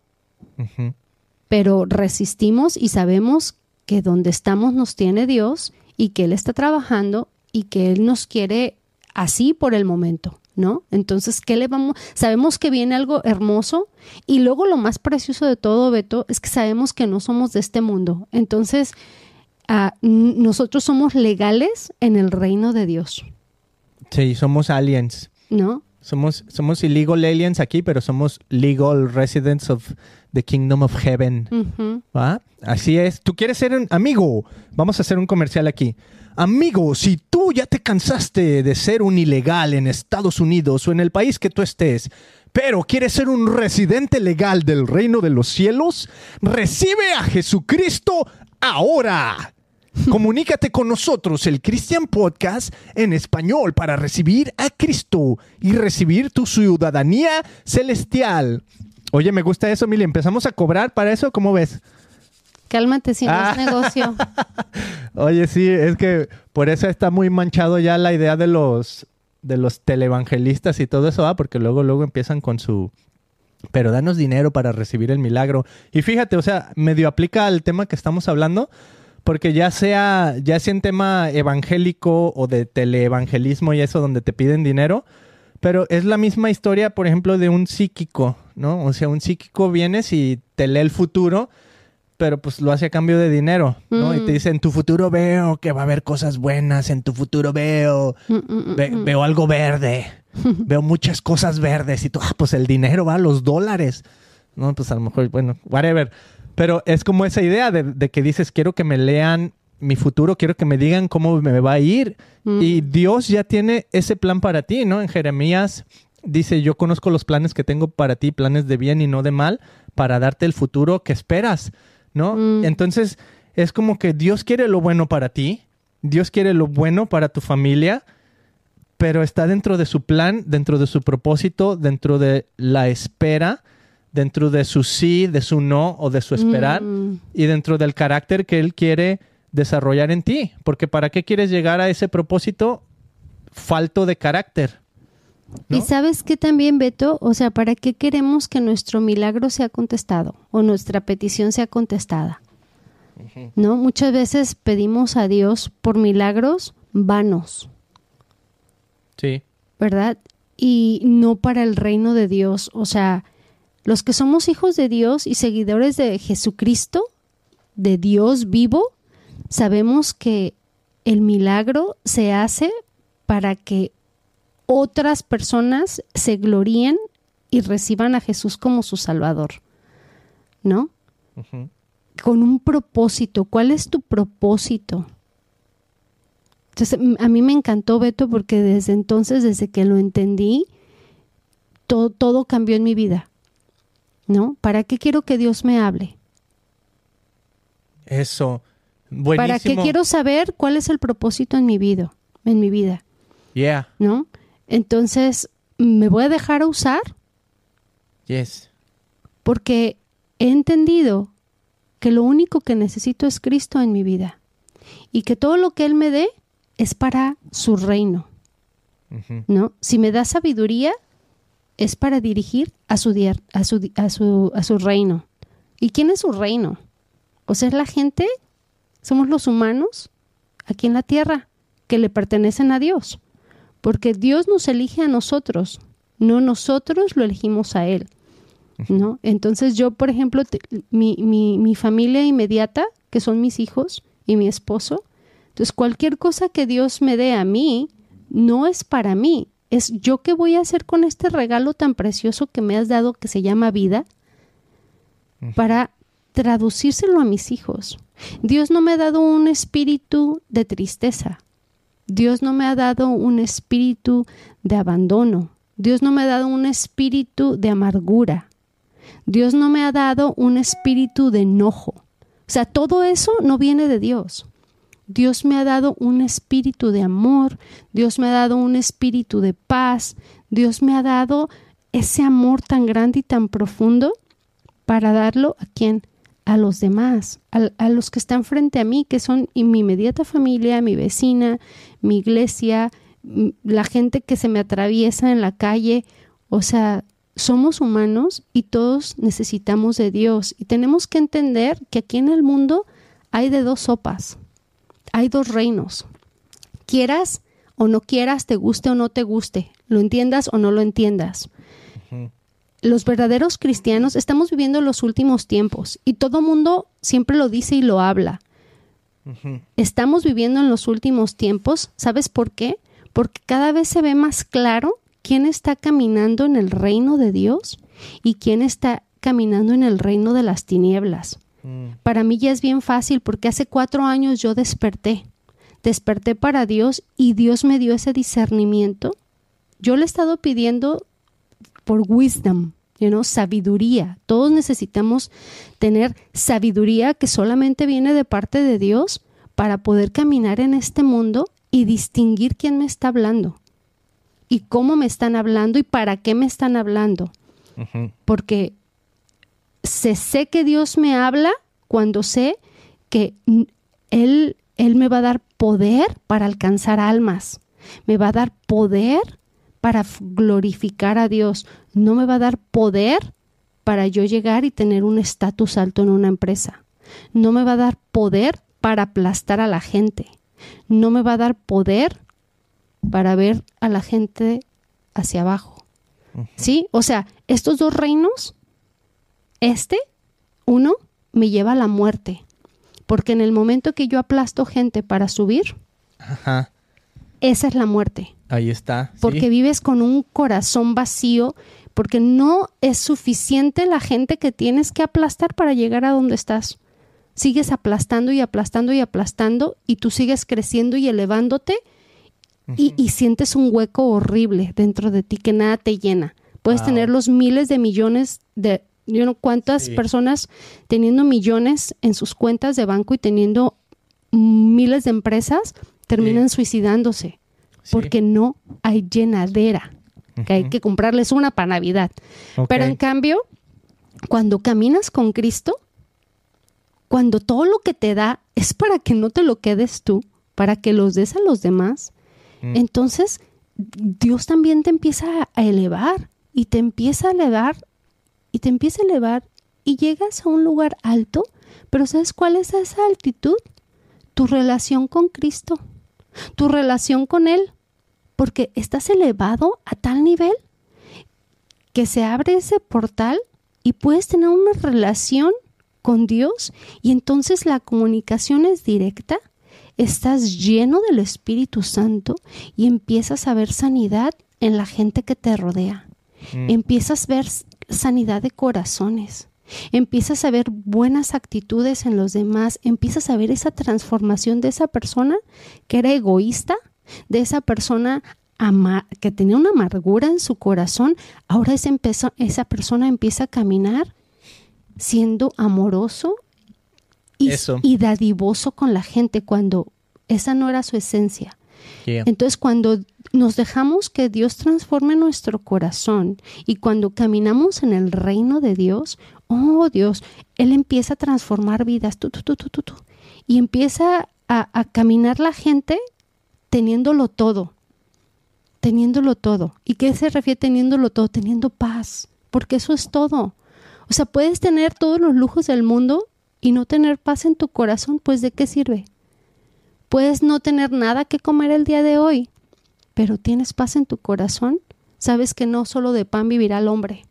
pero resistimos y sabemos que donde estamos nos tiene Dios y que Él está trabajando y que Él nos quiere así por el momento, ¿no? Entonces, ¿qué le vamos? Sabemos que viene algo hermoso y luego lo más precioso de todo, Beto, es que sabemos que no somos de este mundo. Entonces, ah, nosotros somos legales en el reino de Dios, Sí, somos aliens. ¿no? Somos, somos illegal aliens aquí, pero somos legal residents of the kingdom of heaven. ¿Va? Así es. ¿Tú quieres ser un amigo? Vamos a hacer un comercial aquí. Amigo, si tú ya te cansaste de ser un ilegal en Estados Unidos o en el país que tú estés, pero quieres ser un residente legal del reino de los cielos, recibe a Jesucristo ahora. <laughs> Comunícate con nosotros, el Christian Podcast, en español para recibir a Cristo y recibir tu ciudadanía celestial. Oye, me gusta eso, Mili. ¿Empezamos a cobrar para eso? ¿Cómo ves? Cálmate si no Ah. es negocio. <laughs> Oye, sí, es que por eso está muy manchado ya la idea de los de los televangelistas y todo eso, ¿ah? porque luego luego empiezan con su pero danos dinero para recibir el milagro. Y fíjate, o sea, medio aplica al tema que estamos hablando, porque ya sea ya sea en tema evangélico o de teleevangelismo y eso donde te piden dinero, pero es la misma historia, por ejemplo, de un psíquico, ¿no? O sea, un psíquico vienes y te lee el futuro, pero pues lo hace a cambio de dinero, ¿no? Y te Mm. dice, en tu futuro veo que va a haber cosas buenas, en tu futuro veo, Mm, mm, ve- veo algo verde, <laughs> veo muchas cosas verdes y tú, ah, pues el dinero va a los dólares, ¿no? Pues a lo mejor, bueno, whatever. Pero es como esa idea de, de que dices, quiero que me lean mi futuro, quiero que me digan cómo me va a ir. Y Dios ya tiene ese plan para ti, ¿no? En Jeremías dice, yo conozco los planes que tengo para ti, planes de bien y no de mal, para darte el futuro que esperas, ¿no? Mm. Entonces, es como que Dios quiere lo bueno para ti, Dios quiere lo bueno para tu familia, pero está dentro de su plan, dentro de su propósito, dentro de la espera, dentro de su sí, de su no o de su esperar Mm. y dentro del carácter que Él quiere desarrollar en ti. Porque ¿para qué quieres llegar a ese propósito falto de carácter? ¿No? Y sabes que también, Beto, o sea, ¿para qué queremos que nuestro milagro sea contestado o nuestra petición sea contestada? ¿No? Muchas veces pedimos a Dios por milagros vanos, Sí. ¿verdad? Y no para el reino de Dios. O sea, los que somos hijos de Dios y seguidores de Jesucristo, de Dios vivo, sabemos que el milagro se hace para que otras personas se gloríen y reciban a Jesús como su Salvador. ¿No? Con un propósito. ¿Cuál es tu propósito? Entonces, a mí me encantó Beto porque desde entonces, desde que lo entendí, todo, todo cambió en mi vida. ¿No? ¿Para qué quiero que Dios me hable? Eso. Buenísimo. ¿Para qué quiero saber cuál es el propósito en mi vida? En mi vida, Yeah. ¿no? Entonces, ¿me voy a dejar usar? Yes. Porque he entendido que lo único que necesito es Cristo en mi vida y que todo lo que Él me dé es para su reino. ¿no? Si me da sabiduría, es para dirigir a su, a su, a su, a su reino. ¿Y quién es su reino? O sea, es la gente, somos los humanos aquí en la tierra que le pertenecen a Dios. Porque Dios nos elige a nosotros, no nosotros lo elegimos a Él. ¿no? Entonces yo, por ejemplo, te- mi, mi, mi familia inmediata, que son mis hijos y mi esposo, entonces cualquier cosa que Dios me dé a mí, no es para mí, es yo qué voy a hacer con este regalo tan precioso que me has dado que se llama vida para traducírselo a mis hijos. Dios no me ha dado un espíritu de tristeza. Dios no me ha dado un espíritu de abandono. Dios no me ha dado un espíritu de amargura. Dios no me ha dado un espíritu de enojo. O sea, todo eso no viene de Dios. Dios me ha dado un espíritu de amor, Dios me ha dado un espíritu de paz, Dios me ha dado ese amor tan grande y tan profundo para darlo a quién? A los demás, a, a los que están frente a mí, que son mi inmediata familia, mi vecina, mi iglesia, la gente que se me atraviesa en la calle. O sea, somos humanos y todos necesitamos de Dios. Y tenemos que entender que aquí en el mundo hay de dos sopas, hay dos reinos. Quieras o no quieras, te guste o no te guste, lo entiendas o no lo entiendas los verdaderos cristianos estamos viviendo los últimos tiempos y todo mundo siempre lo dice y lo habla. Estamos viviendo en los últimos tiempos, ¿sabes por qué? Porque cada vez se ve más claro quién está caminando en el reino de Dios y quién está caminando en el reino de las tinieblas. Mm. Para mí ya es bien fácil porque hace cuatro años yo desperté, desperté para Dios y Dios me dio ese discernimiento. Yo le he estado pidiendo por wisdom, you know, sabiduría. Todos necesitamos tener sabiduría que solamente viene de parte de Dios para poder caminar en este mundo y distinguir quién me está hablando y cómo me están hablando y para qué me están hablando. Porque se sé que Dios me habla cuando sé que él, él me va a dar poder para alcanzar almas. Me va a dar poder para glorificar a Dios. No me va a dar poder para yo llegar y tener un estatus alto en una empresa. No me va a dar poder para aplastar a la gente. No me va a dar poder para ver a la gente hacia abajo. ¿Sí? O sea, estos dos reinos, este, uno, me lleva a la muerte. Porque en el momento que yo aplasto gente para subir, Ajá. esa es la muerte. Ahí está. sí. Porque vives con un corazón vacío, porque no es suficiente la gente que tienes que aplastar para llegar a donde estás. Sigues aplastando y aplastando y aplastando y tú sigues creciendo y elevándote y, y sientes un hueco horrible dentro de ti que nada te llena. Puedes Wow. tener los miles de millones de, yo no cuántas Sí. personas teniendo millones en sus cuentas de banco y teniendo miles de empresas terminan suicidándose. Porque no hay llenadera. Que hay que comprarles una para Navidad. Pero en cambio, cuando caminas con Cristo, cuando todo lo que te da es para que no te lo quedes tú, para que los des a los demás, Mm. entonces Dios también te empieza a elevar y te empieza a elevar y te empieza a elevar y llegas a un lugar alto, pero ¿sabes cuál es esa altitud? Tu relación con Cristo, tu relación con Él, porque estás elevado a tal nivel que se abre ese portal y puedes tener una relación con Dios y entonces la comunicación es directa, estás lleno del Espíritu Santo y empiezas a ver sanidad en la gente que te rodea. Mm. Empiezas a ver sanidad de corazones. Empiezas a ver buenas actitudes en los demás, empiezas a ver esa transformación de esa persona que era egoísta, de esa persona que tenía una amargura en su corazón, ahora esa, persona empieza a caminar siendo amoroso y, Eso. y dadivoso con la gente cuando esa no era su esencia. Yeah. Entonces, cuando nos dejamos que Dios transforme nuestro corazón y cuando caminamos en el reino de Dios, oh Dios, Él empieza a transformar vidas, tú, tú, tú, tú, tú, y empieza a, a caminar la gente teniéndolo todo, teniéndolo todo. ¿Y qué se refiere teniéndolo todo? Teniendo paz, porque eso es todo. O sea, puedes tener todos los lujos del mundo y no tener paz en tu corazón, pues ¿de qué sirve? Puedes no tener nada que comer el día de hoy, pero tienes paz en tu corazón. Sabes que no solo de pan vivirá el hombre,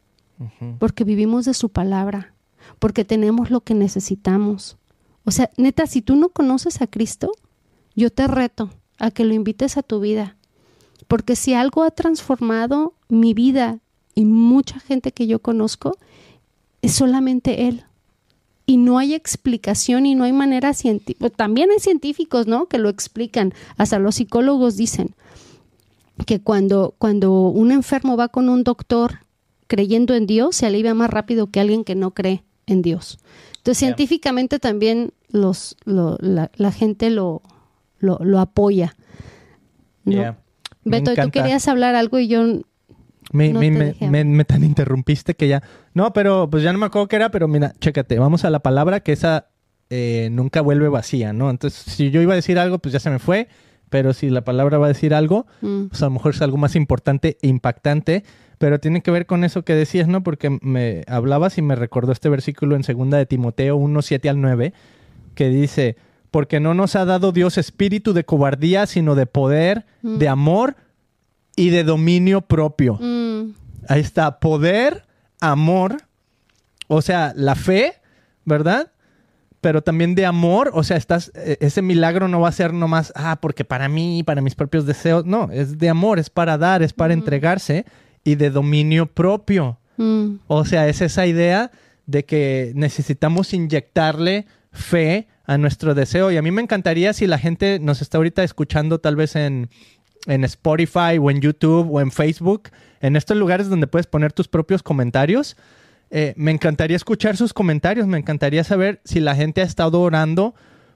Porque vivimos de su palabra, porque tenemos lo que necesitamos. O sea, neta, si tú no conoces a Cristo, yo te reto a que lo invites a tu vida, porque si algo ha transformado mi vida y mucha gente que yo conozco, es solamente Él. Y no hay explicación y no hay manera científica. También hay científicos, ¿no? Que lo explican. Hasta los psicólogos dicen que cuando, cuando un enfermo va con un doctor creyendo en Dios, se alivia más rápido que alguien que no cree en Dios. Entonces, científicamente también los, lo- la, la gente lo, lo, lo apoya. ¿no? Yeah. Beto, tú querías hablar algo y yo Me, No me, te me, me tan interrumpiste que ya. No, pero pues ya no me acuerdo qué era, pero mira, chécate, vamos a la palabra que esa eh, nunca vuelve vacía, ¿no? Entonces, si yo iba a decir algo, pues ya se me fue, pero si la palabra va a decir algo, mm, pues a lo mejor es algo más importante e impactante, pero tiene que ver con eso que decías, ¿no? Porque me hablabas y me recordó este versículo en segunda de Timoteo 1, 7 al 9, que dice, porque no nos ha dado Dios espíritu de cobardía, sino de poder, Mm. de amor y de dominio propio. mm, Ahí está, poder, amor, o sea, la fe, ¿verdad? Pero también de amor, o sea, estás, eh, ese milagro no va a ser nomás, ah, porque para mí, para mis propios deseos, no, es de amor, es para dar, es para entregarse y de dominio propio. mm, O sea, es esa idea de que necesitamos inyectarle fe a nuestro deseo. Y a mí me encantaría si la gente nos está ahorita escuchando tal vez en, en Spotify o en YouTube o en Facebook, en estos lugares donde puedes poner tus propios comentarios. Eh, me encantaría escuchar sus comentarios, me encantaría saber si la gente ha estado orando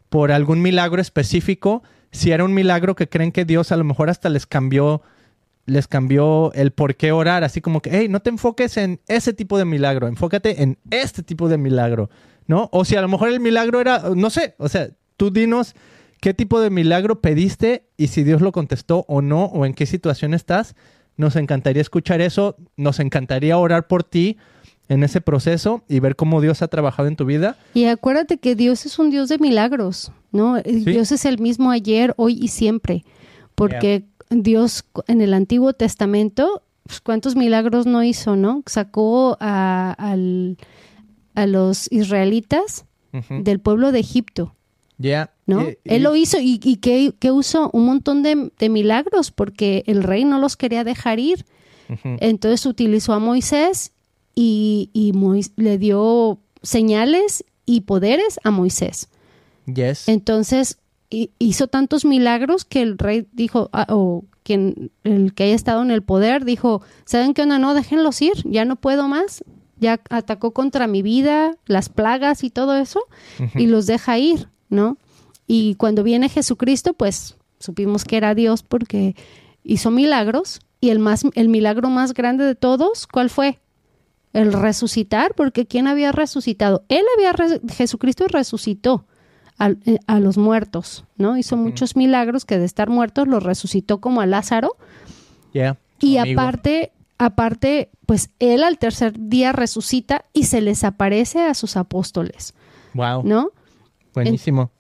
por algún milagro específico, si era un milagro que creen que Dios a lo mejor hasta les cambió les cambió el por qué orar, así como que, hey, no te enfoques en ese tipo de milagro, enfócate en este tipo de milagro, ¿no? O si a lo mejor el milagro era, no sé, o sea, tú dinos qué tipo de milagro pediste y si Dios lo contestó o no, o en qué situación estás. Nos encantaría escuchar eso, nos encantaría orar por ti en ese proceso y ver cómo Dios ha trabajado en tu vida. Y acuérdate que Dios es un Dios de milagros, ¿no? Sí. Dios es el mismo ayer, hoy y siempre. Porque Dios en el Antiguo Testamento, pues, ¿cuántos milagros no hizo, no? Sacó a, al- a los israelitas del pueblo de Egipto, Ya. ¿no? Él lo hizo y, y que, que usó un montón de, de milagros porque el rey no los quería dejar ir. Entonces utilizó a Moisés y, y Mois- le dio señales y poderes a Moisés. Yes. Entonces hizo tantos milagros que el rey dijo, ah, o quien el que haya estado en el poder dijo, ¿saben qué onda? No, déjenlos ir, ya no puedo más. Ya atacó contra mi vida, las plagas y todo eso, y los deja ir, ¿no? Y cuando viene Jesucristo, pues supimos que era Dios porque hizo milagros y el más el milagro más grande de todos, ¿cuál fue? El resucitar, porque ¿quién había resucitado? Él había re- Jesucristo resucitó a, eh, a los muertos, ¿no? Hizo muchos milagros que de estar muertos los resucitó como a Lázaro Yeah. Y Amigo. aparte, aparte, pues él al tercer día resucita y se les aparece a sus apóstoles, Wow. ¿no? Buenísimo.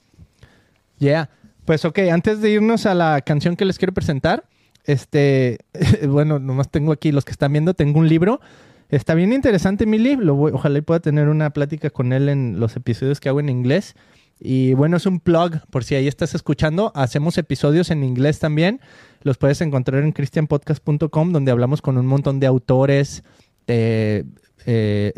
Yeah. Pues ok, antes de irnos a la canción que les quiero presentar, este, <laughs> bueno, nomás tengo aquí los que están viendo, tengo un libro. Está bien interesante, Mili. Lo voy- ojalá y pueda tener una plática con él en los episodios que hago en inglés. Y bueno, es un plug, por si ahí estás escuchando. Hacemos episodios en inglés también. Los puedes encontrar en christianpodcast.com, donde hablamos con un montón de autores, de, eh,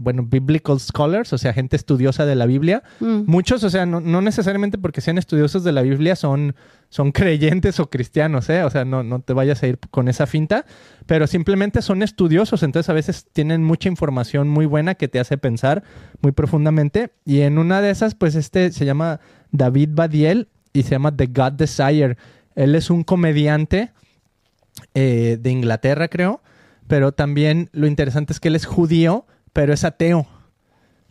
bueno, biblical scholars, o sea, gente estudiosa de la Biblia. Mm. Muchos, o sea, no, no necesariamente porque sean estudiosos de la Biblia son, son <laughs> creyentes o cristianos, ¿eh? O sea, no, no te vayas a ir con esa finta, pero simplemente son estudiosos, entonces a veces tienen mucha información muy buena que te hace pensar muy profundamente. Y en una de esas, pues este se llama David Badiel y se llama The God Desire. Él es un comediante eh, de Inglaterra, creo, pero también lo interesante es que él es judío, pero es ateo.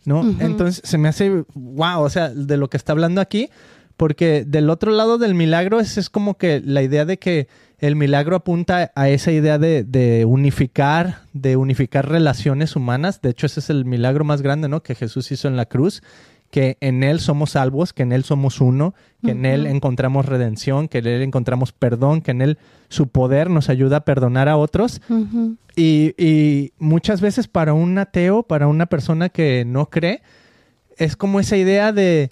¿no? Entonces se me hace, wow, o sea, de lo que está hablando aquí, porque del otro lado del milagro es, es como que la idea de que el milagro apunta a esa idea de, de unificar, de unificar relaciones humanas. De hecho, ese es el milagro más grande, ¿no? Que Jesús hizo en la cruz, que en Él somos salvos, que en Él somos uno, que en Él encontramos redención, que en Él encontramos perdón, que en Él su poder nos ayuda a perdonar a otros. Y, y muchas veces para un ateo, para una persona que no cree, es como esa idea de,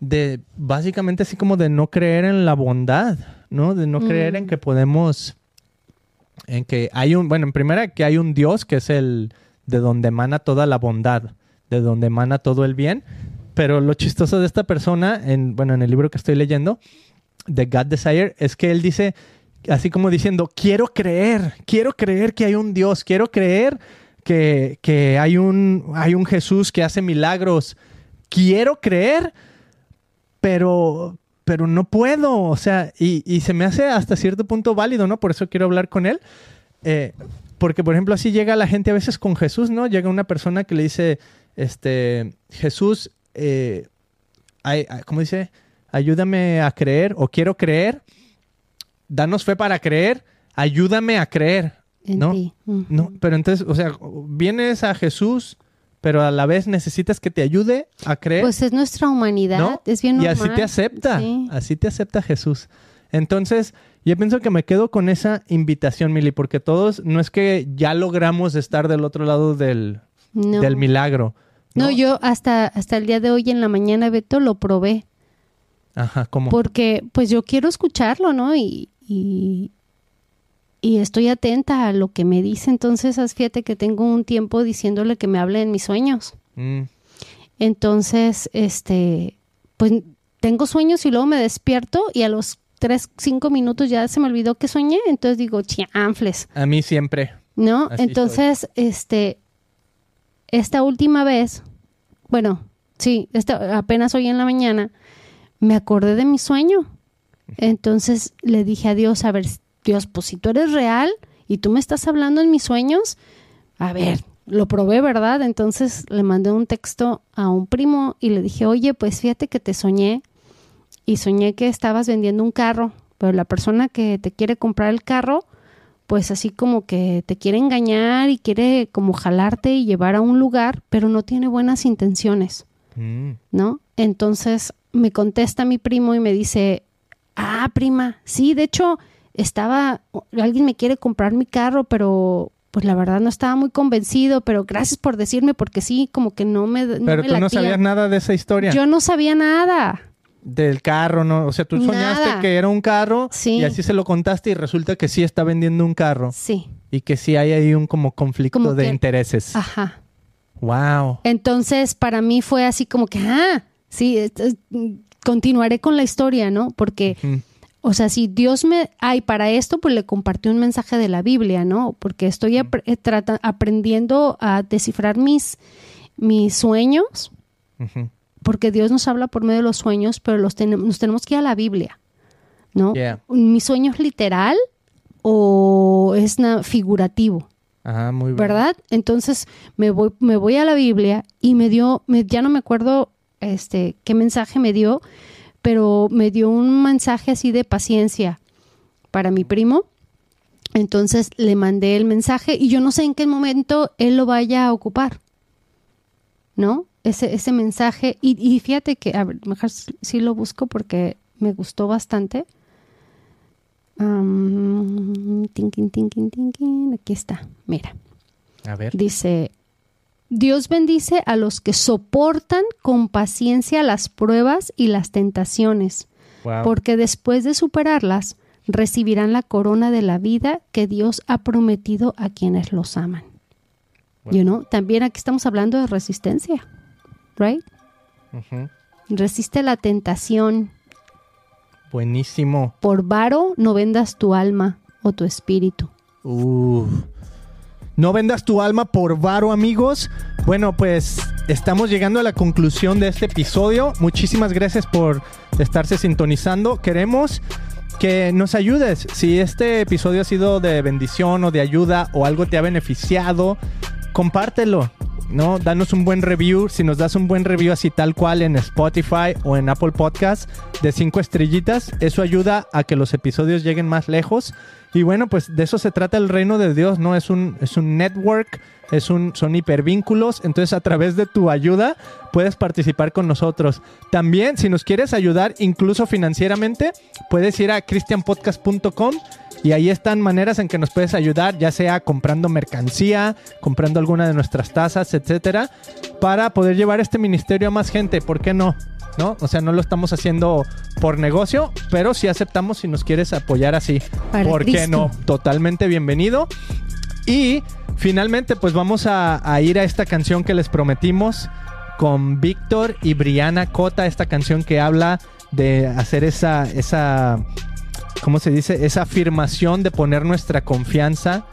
de básicamente así como de no creer en la bondad, ¿no? De no creer Mm. en que podemos, en que hay un, bueno, en primera que hay un Dios que es el de donde emana toda la bondad, de donde emana todo el bien. Pero lo chistoso de esta persona, en, bueno, en el libro que estoy leyendo, de God Desire, es que él dice, así como diciendo, quiero creer, quiero creer que hay un Dios, quiero creer que, que hay, un, hay un Jesús que hace milagros, quiero creer, pero, pero no puedo, o sea, y, y se me hace hasta cierto punto válido, ¿no? Por eso quiero hablar con él. Eh, porque, por ejemplo, así llega la gente a veces con Jesús, ¿no? Llega una persona que le dice, este, Jesús, eh, ay- ay, ¿cómo dice? Ayúdame a creer o quiero creer. Danos fe para creer. Ayúdame a creer. En ¿No? ti. No, pero entonces, o sea, vienes a Jesús, pero a la vez necesitas que te ayude a creer. Pues es nuestra humanidad, ¿no? es bien y normal. así te acepta, Sí. así te acepta Jesús. Entonces, yo pienso que me quedo con esa invitación, Mili, porque todos, no es que ya logramos estar del otro lado del, No. del milagro. No, yo hasta, hasta el día de hoy en la mañana, Beto, lo probé. Ajá, ¿cómo? Porque pues yo quiero escucharlo, ¿no? Y, y, y estoy atenta a lo que me dice. Entonces, haz- fíjate que tengo un tiempo diciéndole que me hable en mis sueños. Mm, Entonces, este, pues tengo sueños y luego me despierto y a los tres, cinco minutos ya se me olvidó que soñé. Entonces digo, chianfles, a mí siempre. ¿no? Así Entonces, este, esta última vez, bueno, sí, esta, apenas hoy en la mañana, me acordé de mi sueño. Entonces le dije a Dios, a ver, Dios, pues si tú eres real y tú me estás hablando en mis sueños, a ver, lo probé, ¿verdad? Entonces le mandé un texto a un primo y le dije, oye, pues fíjate que te soñé y soñé que estabas vendiendo un carro, pero la persona que te quiere comprar el carro, pues así como que te quiere engañar y quiere como jalarte y llevar a un lugar, pero no tiene buenas intenciones. Mm, ¿no? Entonces me contesta mi primo y me dice, ah, prima, sí, de hecho estaba, alguien me quiere comprar mi carro, pero pues la verdad no estaba muy convencido, pero gracias por decirme porque sí, como que no me... no Pero me tú no sabías nada de esa historia. Yo no sabía nada. Del carro, ¿no? O sea, tú soñaste Nada. que era un carro Sí. y así se lo contaste y resulta que sí está vendiendo un carro Sí, y que sí hay ahí un como conflicto Como de que- intereses. ajá. Wow. Entonces, para mí fue así como que, ah, sí, es- continuaré con la historia, ¿no? Porque, o sea, si Dios me hay para esto, pues le compartí un mensaje de la Biblia, ¿no? Porque estoy eh, aprendiendo a descifrar mis, mis sueños, Ujú. Porque Dios nos habla por medio de los sueños, pero los tenemos, nos tenemos que ir a la Biblia, ¿no? Yeah. ¿Mi sueño es literal o es figurativo? Ajá, muy bien. ¿verdad? Entonces me voy, me voy a la Biblia y me dio, me, ya no me acuerdo este qué mensaje me dio, pero me dio un mensaje así de paciencia para mi primo, Entonces le mandé el mensaje y yo no sé en qué momento él lo vaya a ocupar. ¿No? Ese, ese mensaje. Y, y fíjate que, a ver, mejor sí lo busco porque me gustó bastante. Um, tinkin, tinkin, tinkin. Aquí está, mira. A ver. Dice, Dios bendice a los que soportan con paciencia las pruebas y las tentaciones, Wow. porque después de superarlas recibirán la corona de la vida que Dios ha prometido a quienes los aman. Wow. You know, también aquí estamos hablando de resistencia, right? Resiste la tentación. Buenísimo. Por varo no vendas tu alma o tu espíritu. Uf. No vendas tu alma por varo, amigos. Bueno, pues estamos llegando a la conclusión de este episodio. Muchísimas gracias por estarse sintonizando. Queremos que nos ayudes. Si este episodio ha sido de bendición o de ayuda o algo te ha beneficiado, compártelo. ¿No? Danos un buen review. Si nos das un buen review así tal cual en Spotify o en Apple Podcast de cinco estrellitas, eso ayuda a que los episodios lleguen más lejos. Y bueno, pues de eso se trata el reino de Dios, ¿no? Es un, es un network, es un, son hipervínculos. Entonces, a través de tu ayuda puedes participar con nosotros. También, si nos quieres ayudar, incluso financieramente, puedes ir a christianpodcast.com y ahí están maneras en que nos puedes ayudar, ya sea comprando mercancía, comprando alguna de nuestras tazas, etcétera, para poder llevar este ministerio a más gente. ¿Por qué no? ¿No? O sea, no lo estamos haciendo por negocio, pero sí aceptamos si nos quieres apoyar así. Para ¿Por qué no? Totalmente bienvenido. Y finalmente, pues vamos a, a ir a esta canción que les prometimos con Víctor y Brianna Cota, esta canción que habla de hacer esa, esa, ¿cómo se dice? Esa afirmación de poner nuestra confianza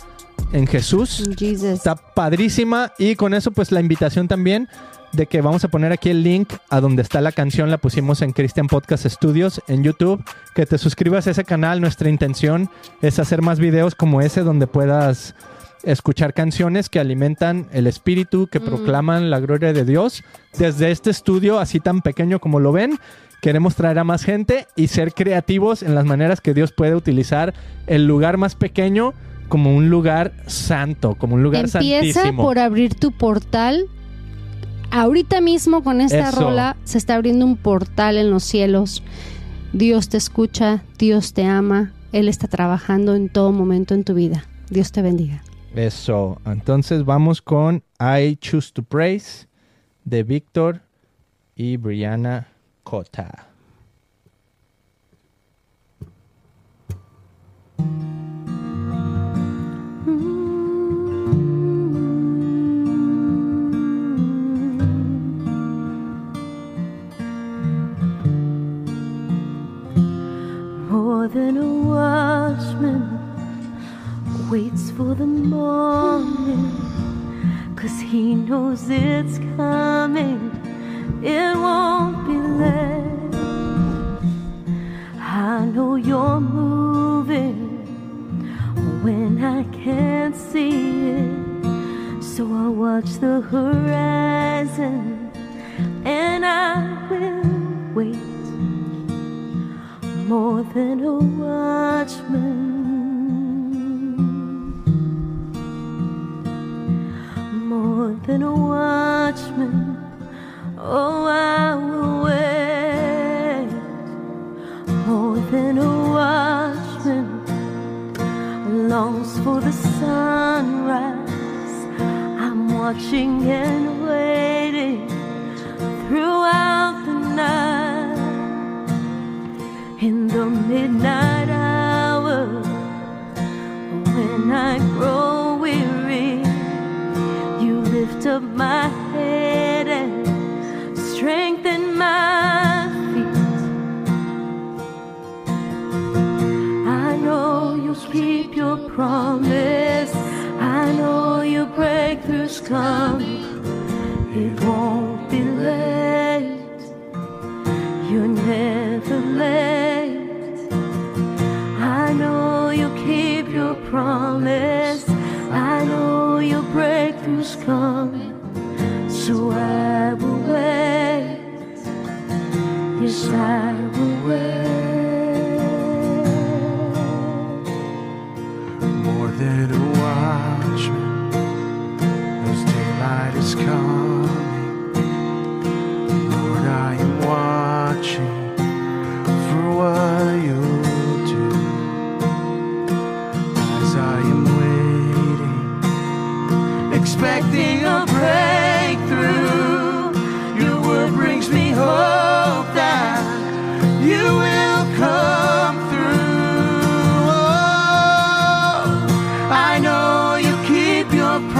en Jesús. Jesus. Está padrísima y con eso pues la invitación también de que vamos a poner aquí el link a donde está la canción, la pusimos en Christian Podcast Studios en YouTube, que te suscribas a ese canal, nuestra intención es hacer más videos como ese donde puedas escuchar canciones que alimentan el espíritu, que Mm. proclaman la gloria de Dios. Desde este estudio, así tan pequeño como lo ven, queremos traer a más gente y ser creativos en las maneras que Dios puede utilizar el lugar más pequeño como un lugar santo, como un lugar Empieza santísimo. por abrir tu portal. Ahorita mismo con esta Eso. rola se está abriendo un portal en los cielos. Dios te escucha, Dios te ama, Él está trabajando en todo momento en tu vida. Dios te bendiga. Eso. Entonces vamos con I Choose to Praise de Víctor y Brianna Cota. More than a watchman waits for the morning, cause he knows it's coming, it won't be late. I know you're moving when I can't see it, so I'll watch the horizon and I will wait more than a watchman. More than a watchman. Oh, I will wait. More than a watchman longs for the sunrise. I'm watching and waiting throughout the night in the midnight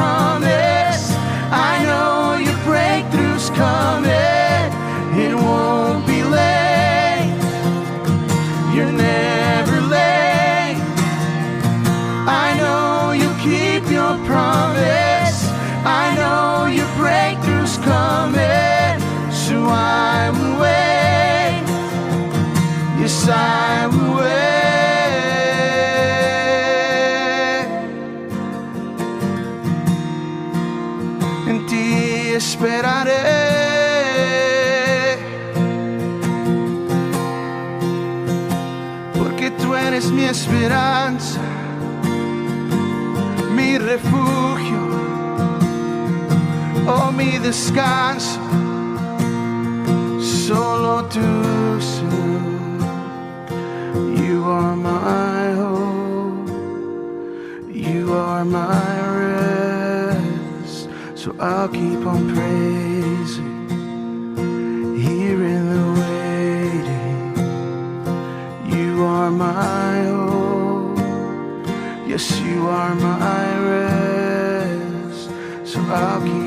promise. Oh, mi descanso, solo tú, Señor. You are my hope, you are my rest. So I'll keep on praising here in the waiting. You are my hope, yes, you are my rest. So I'll keep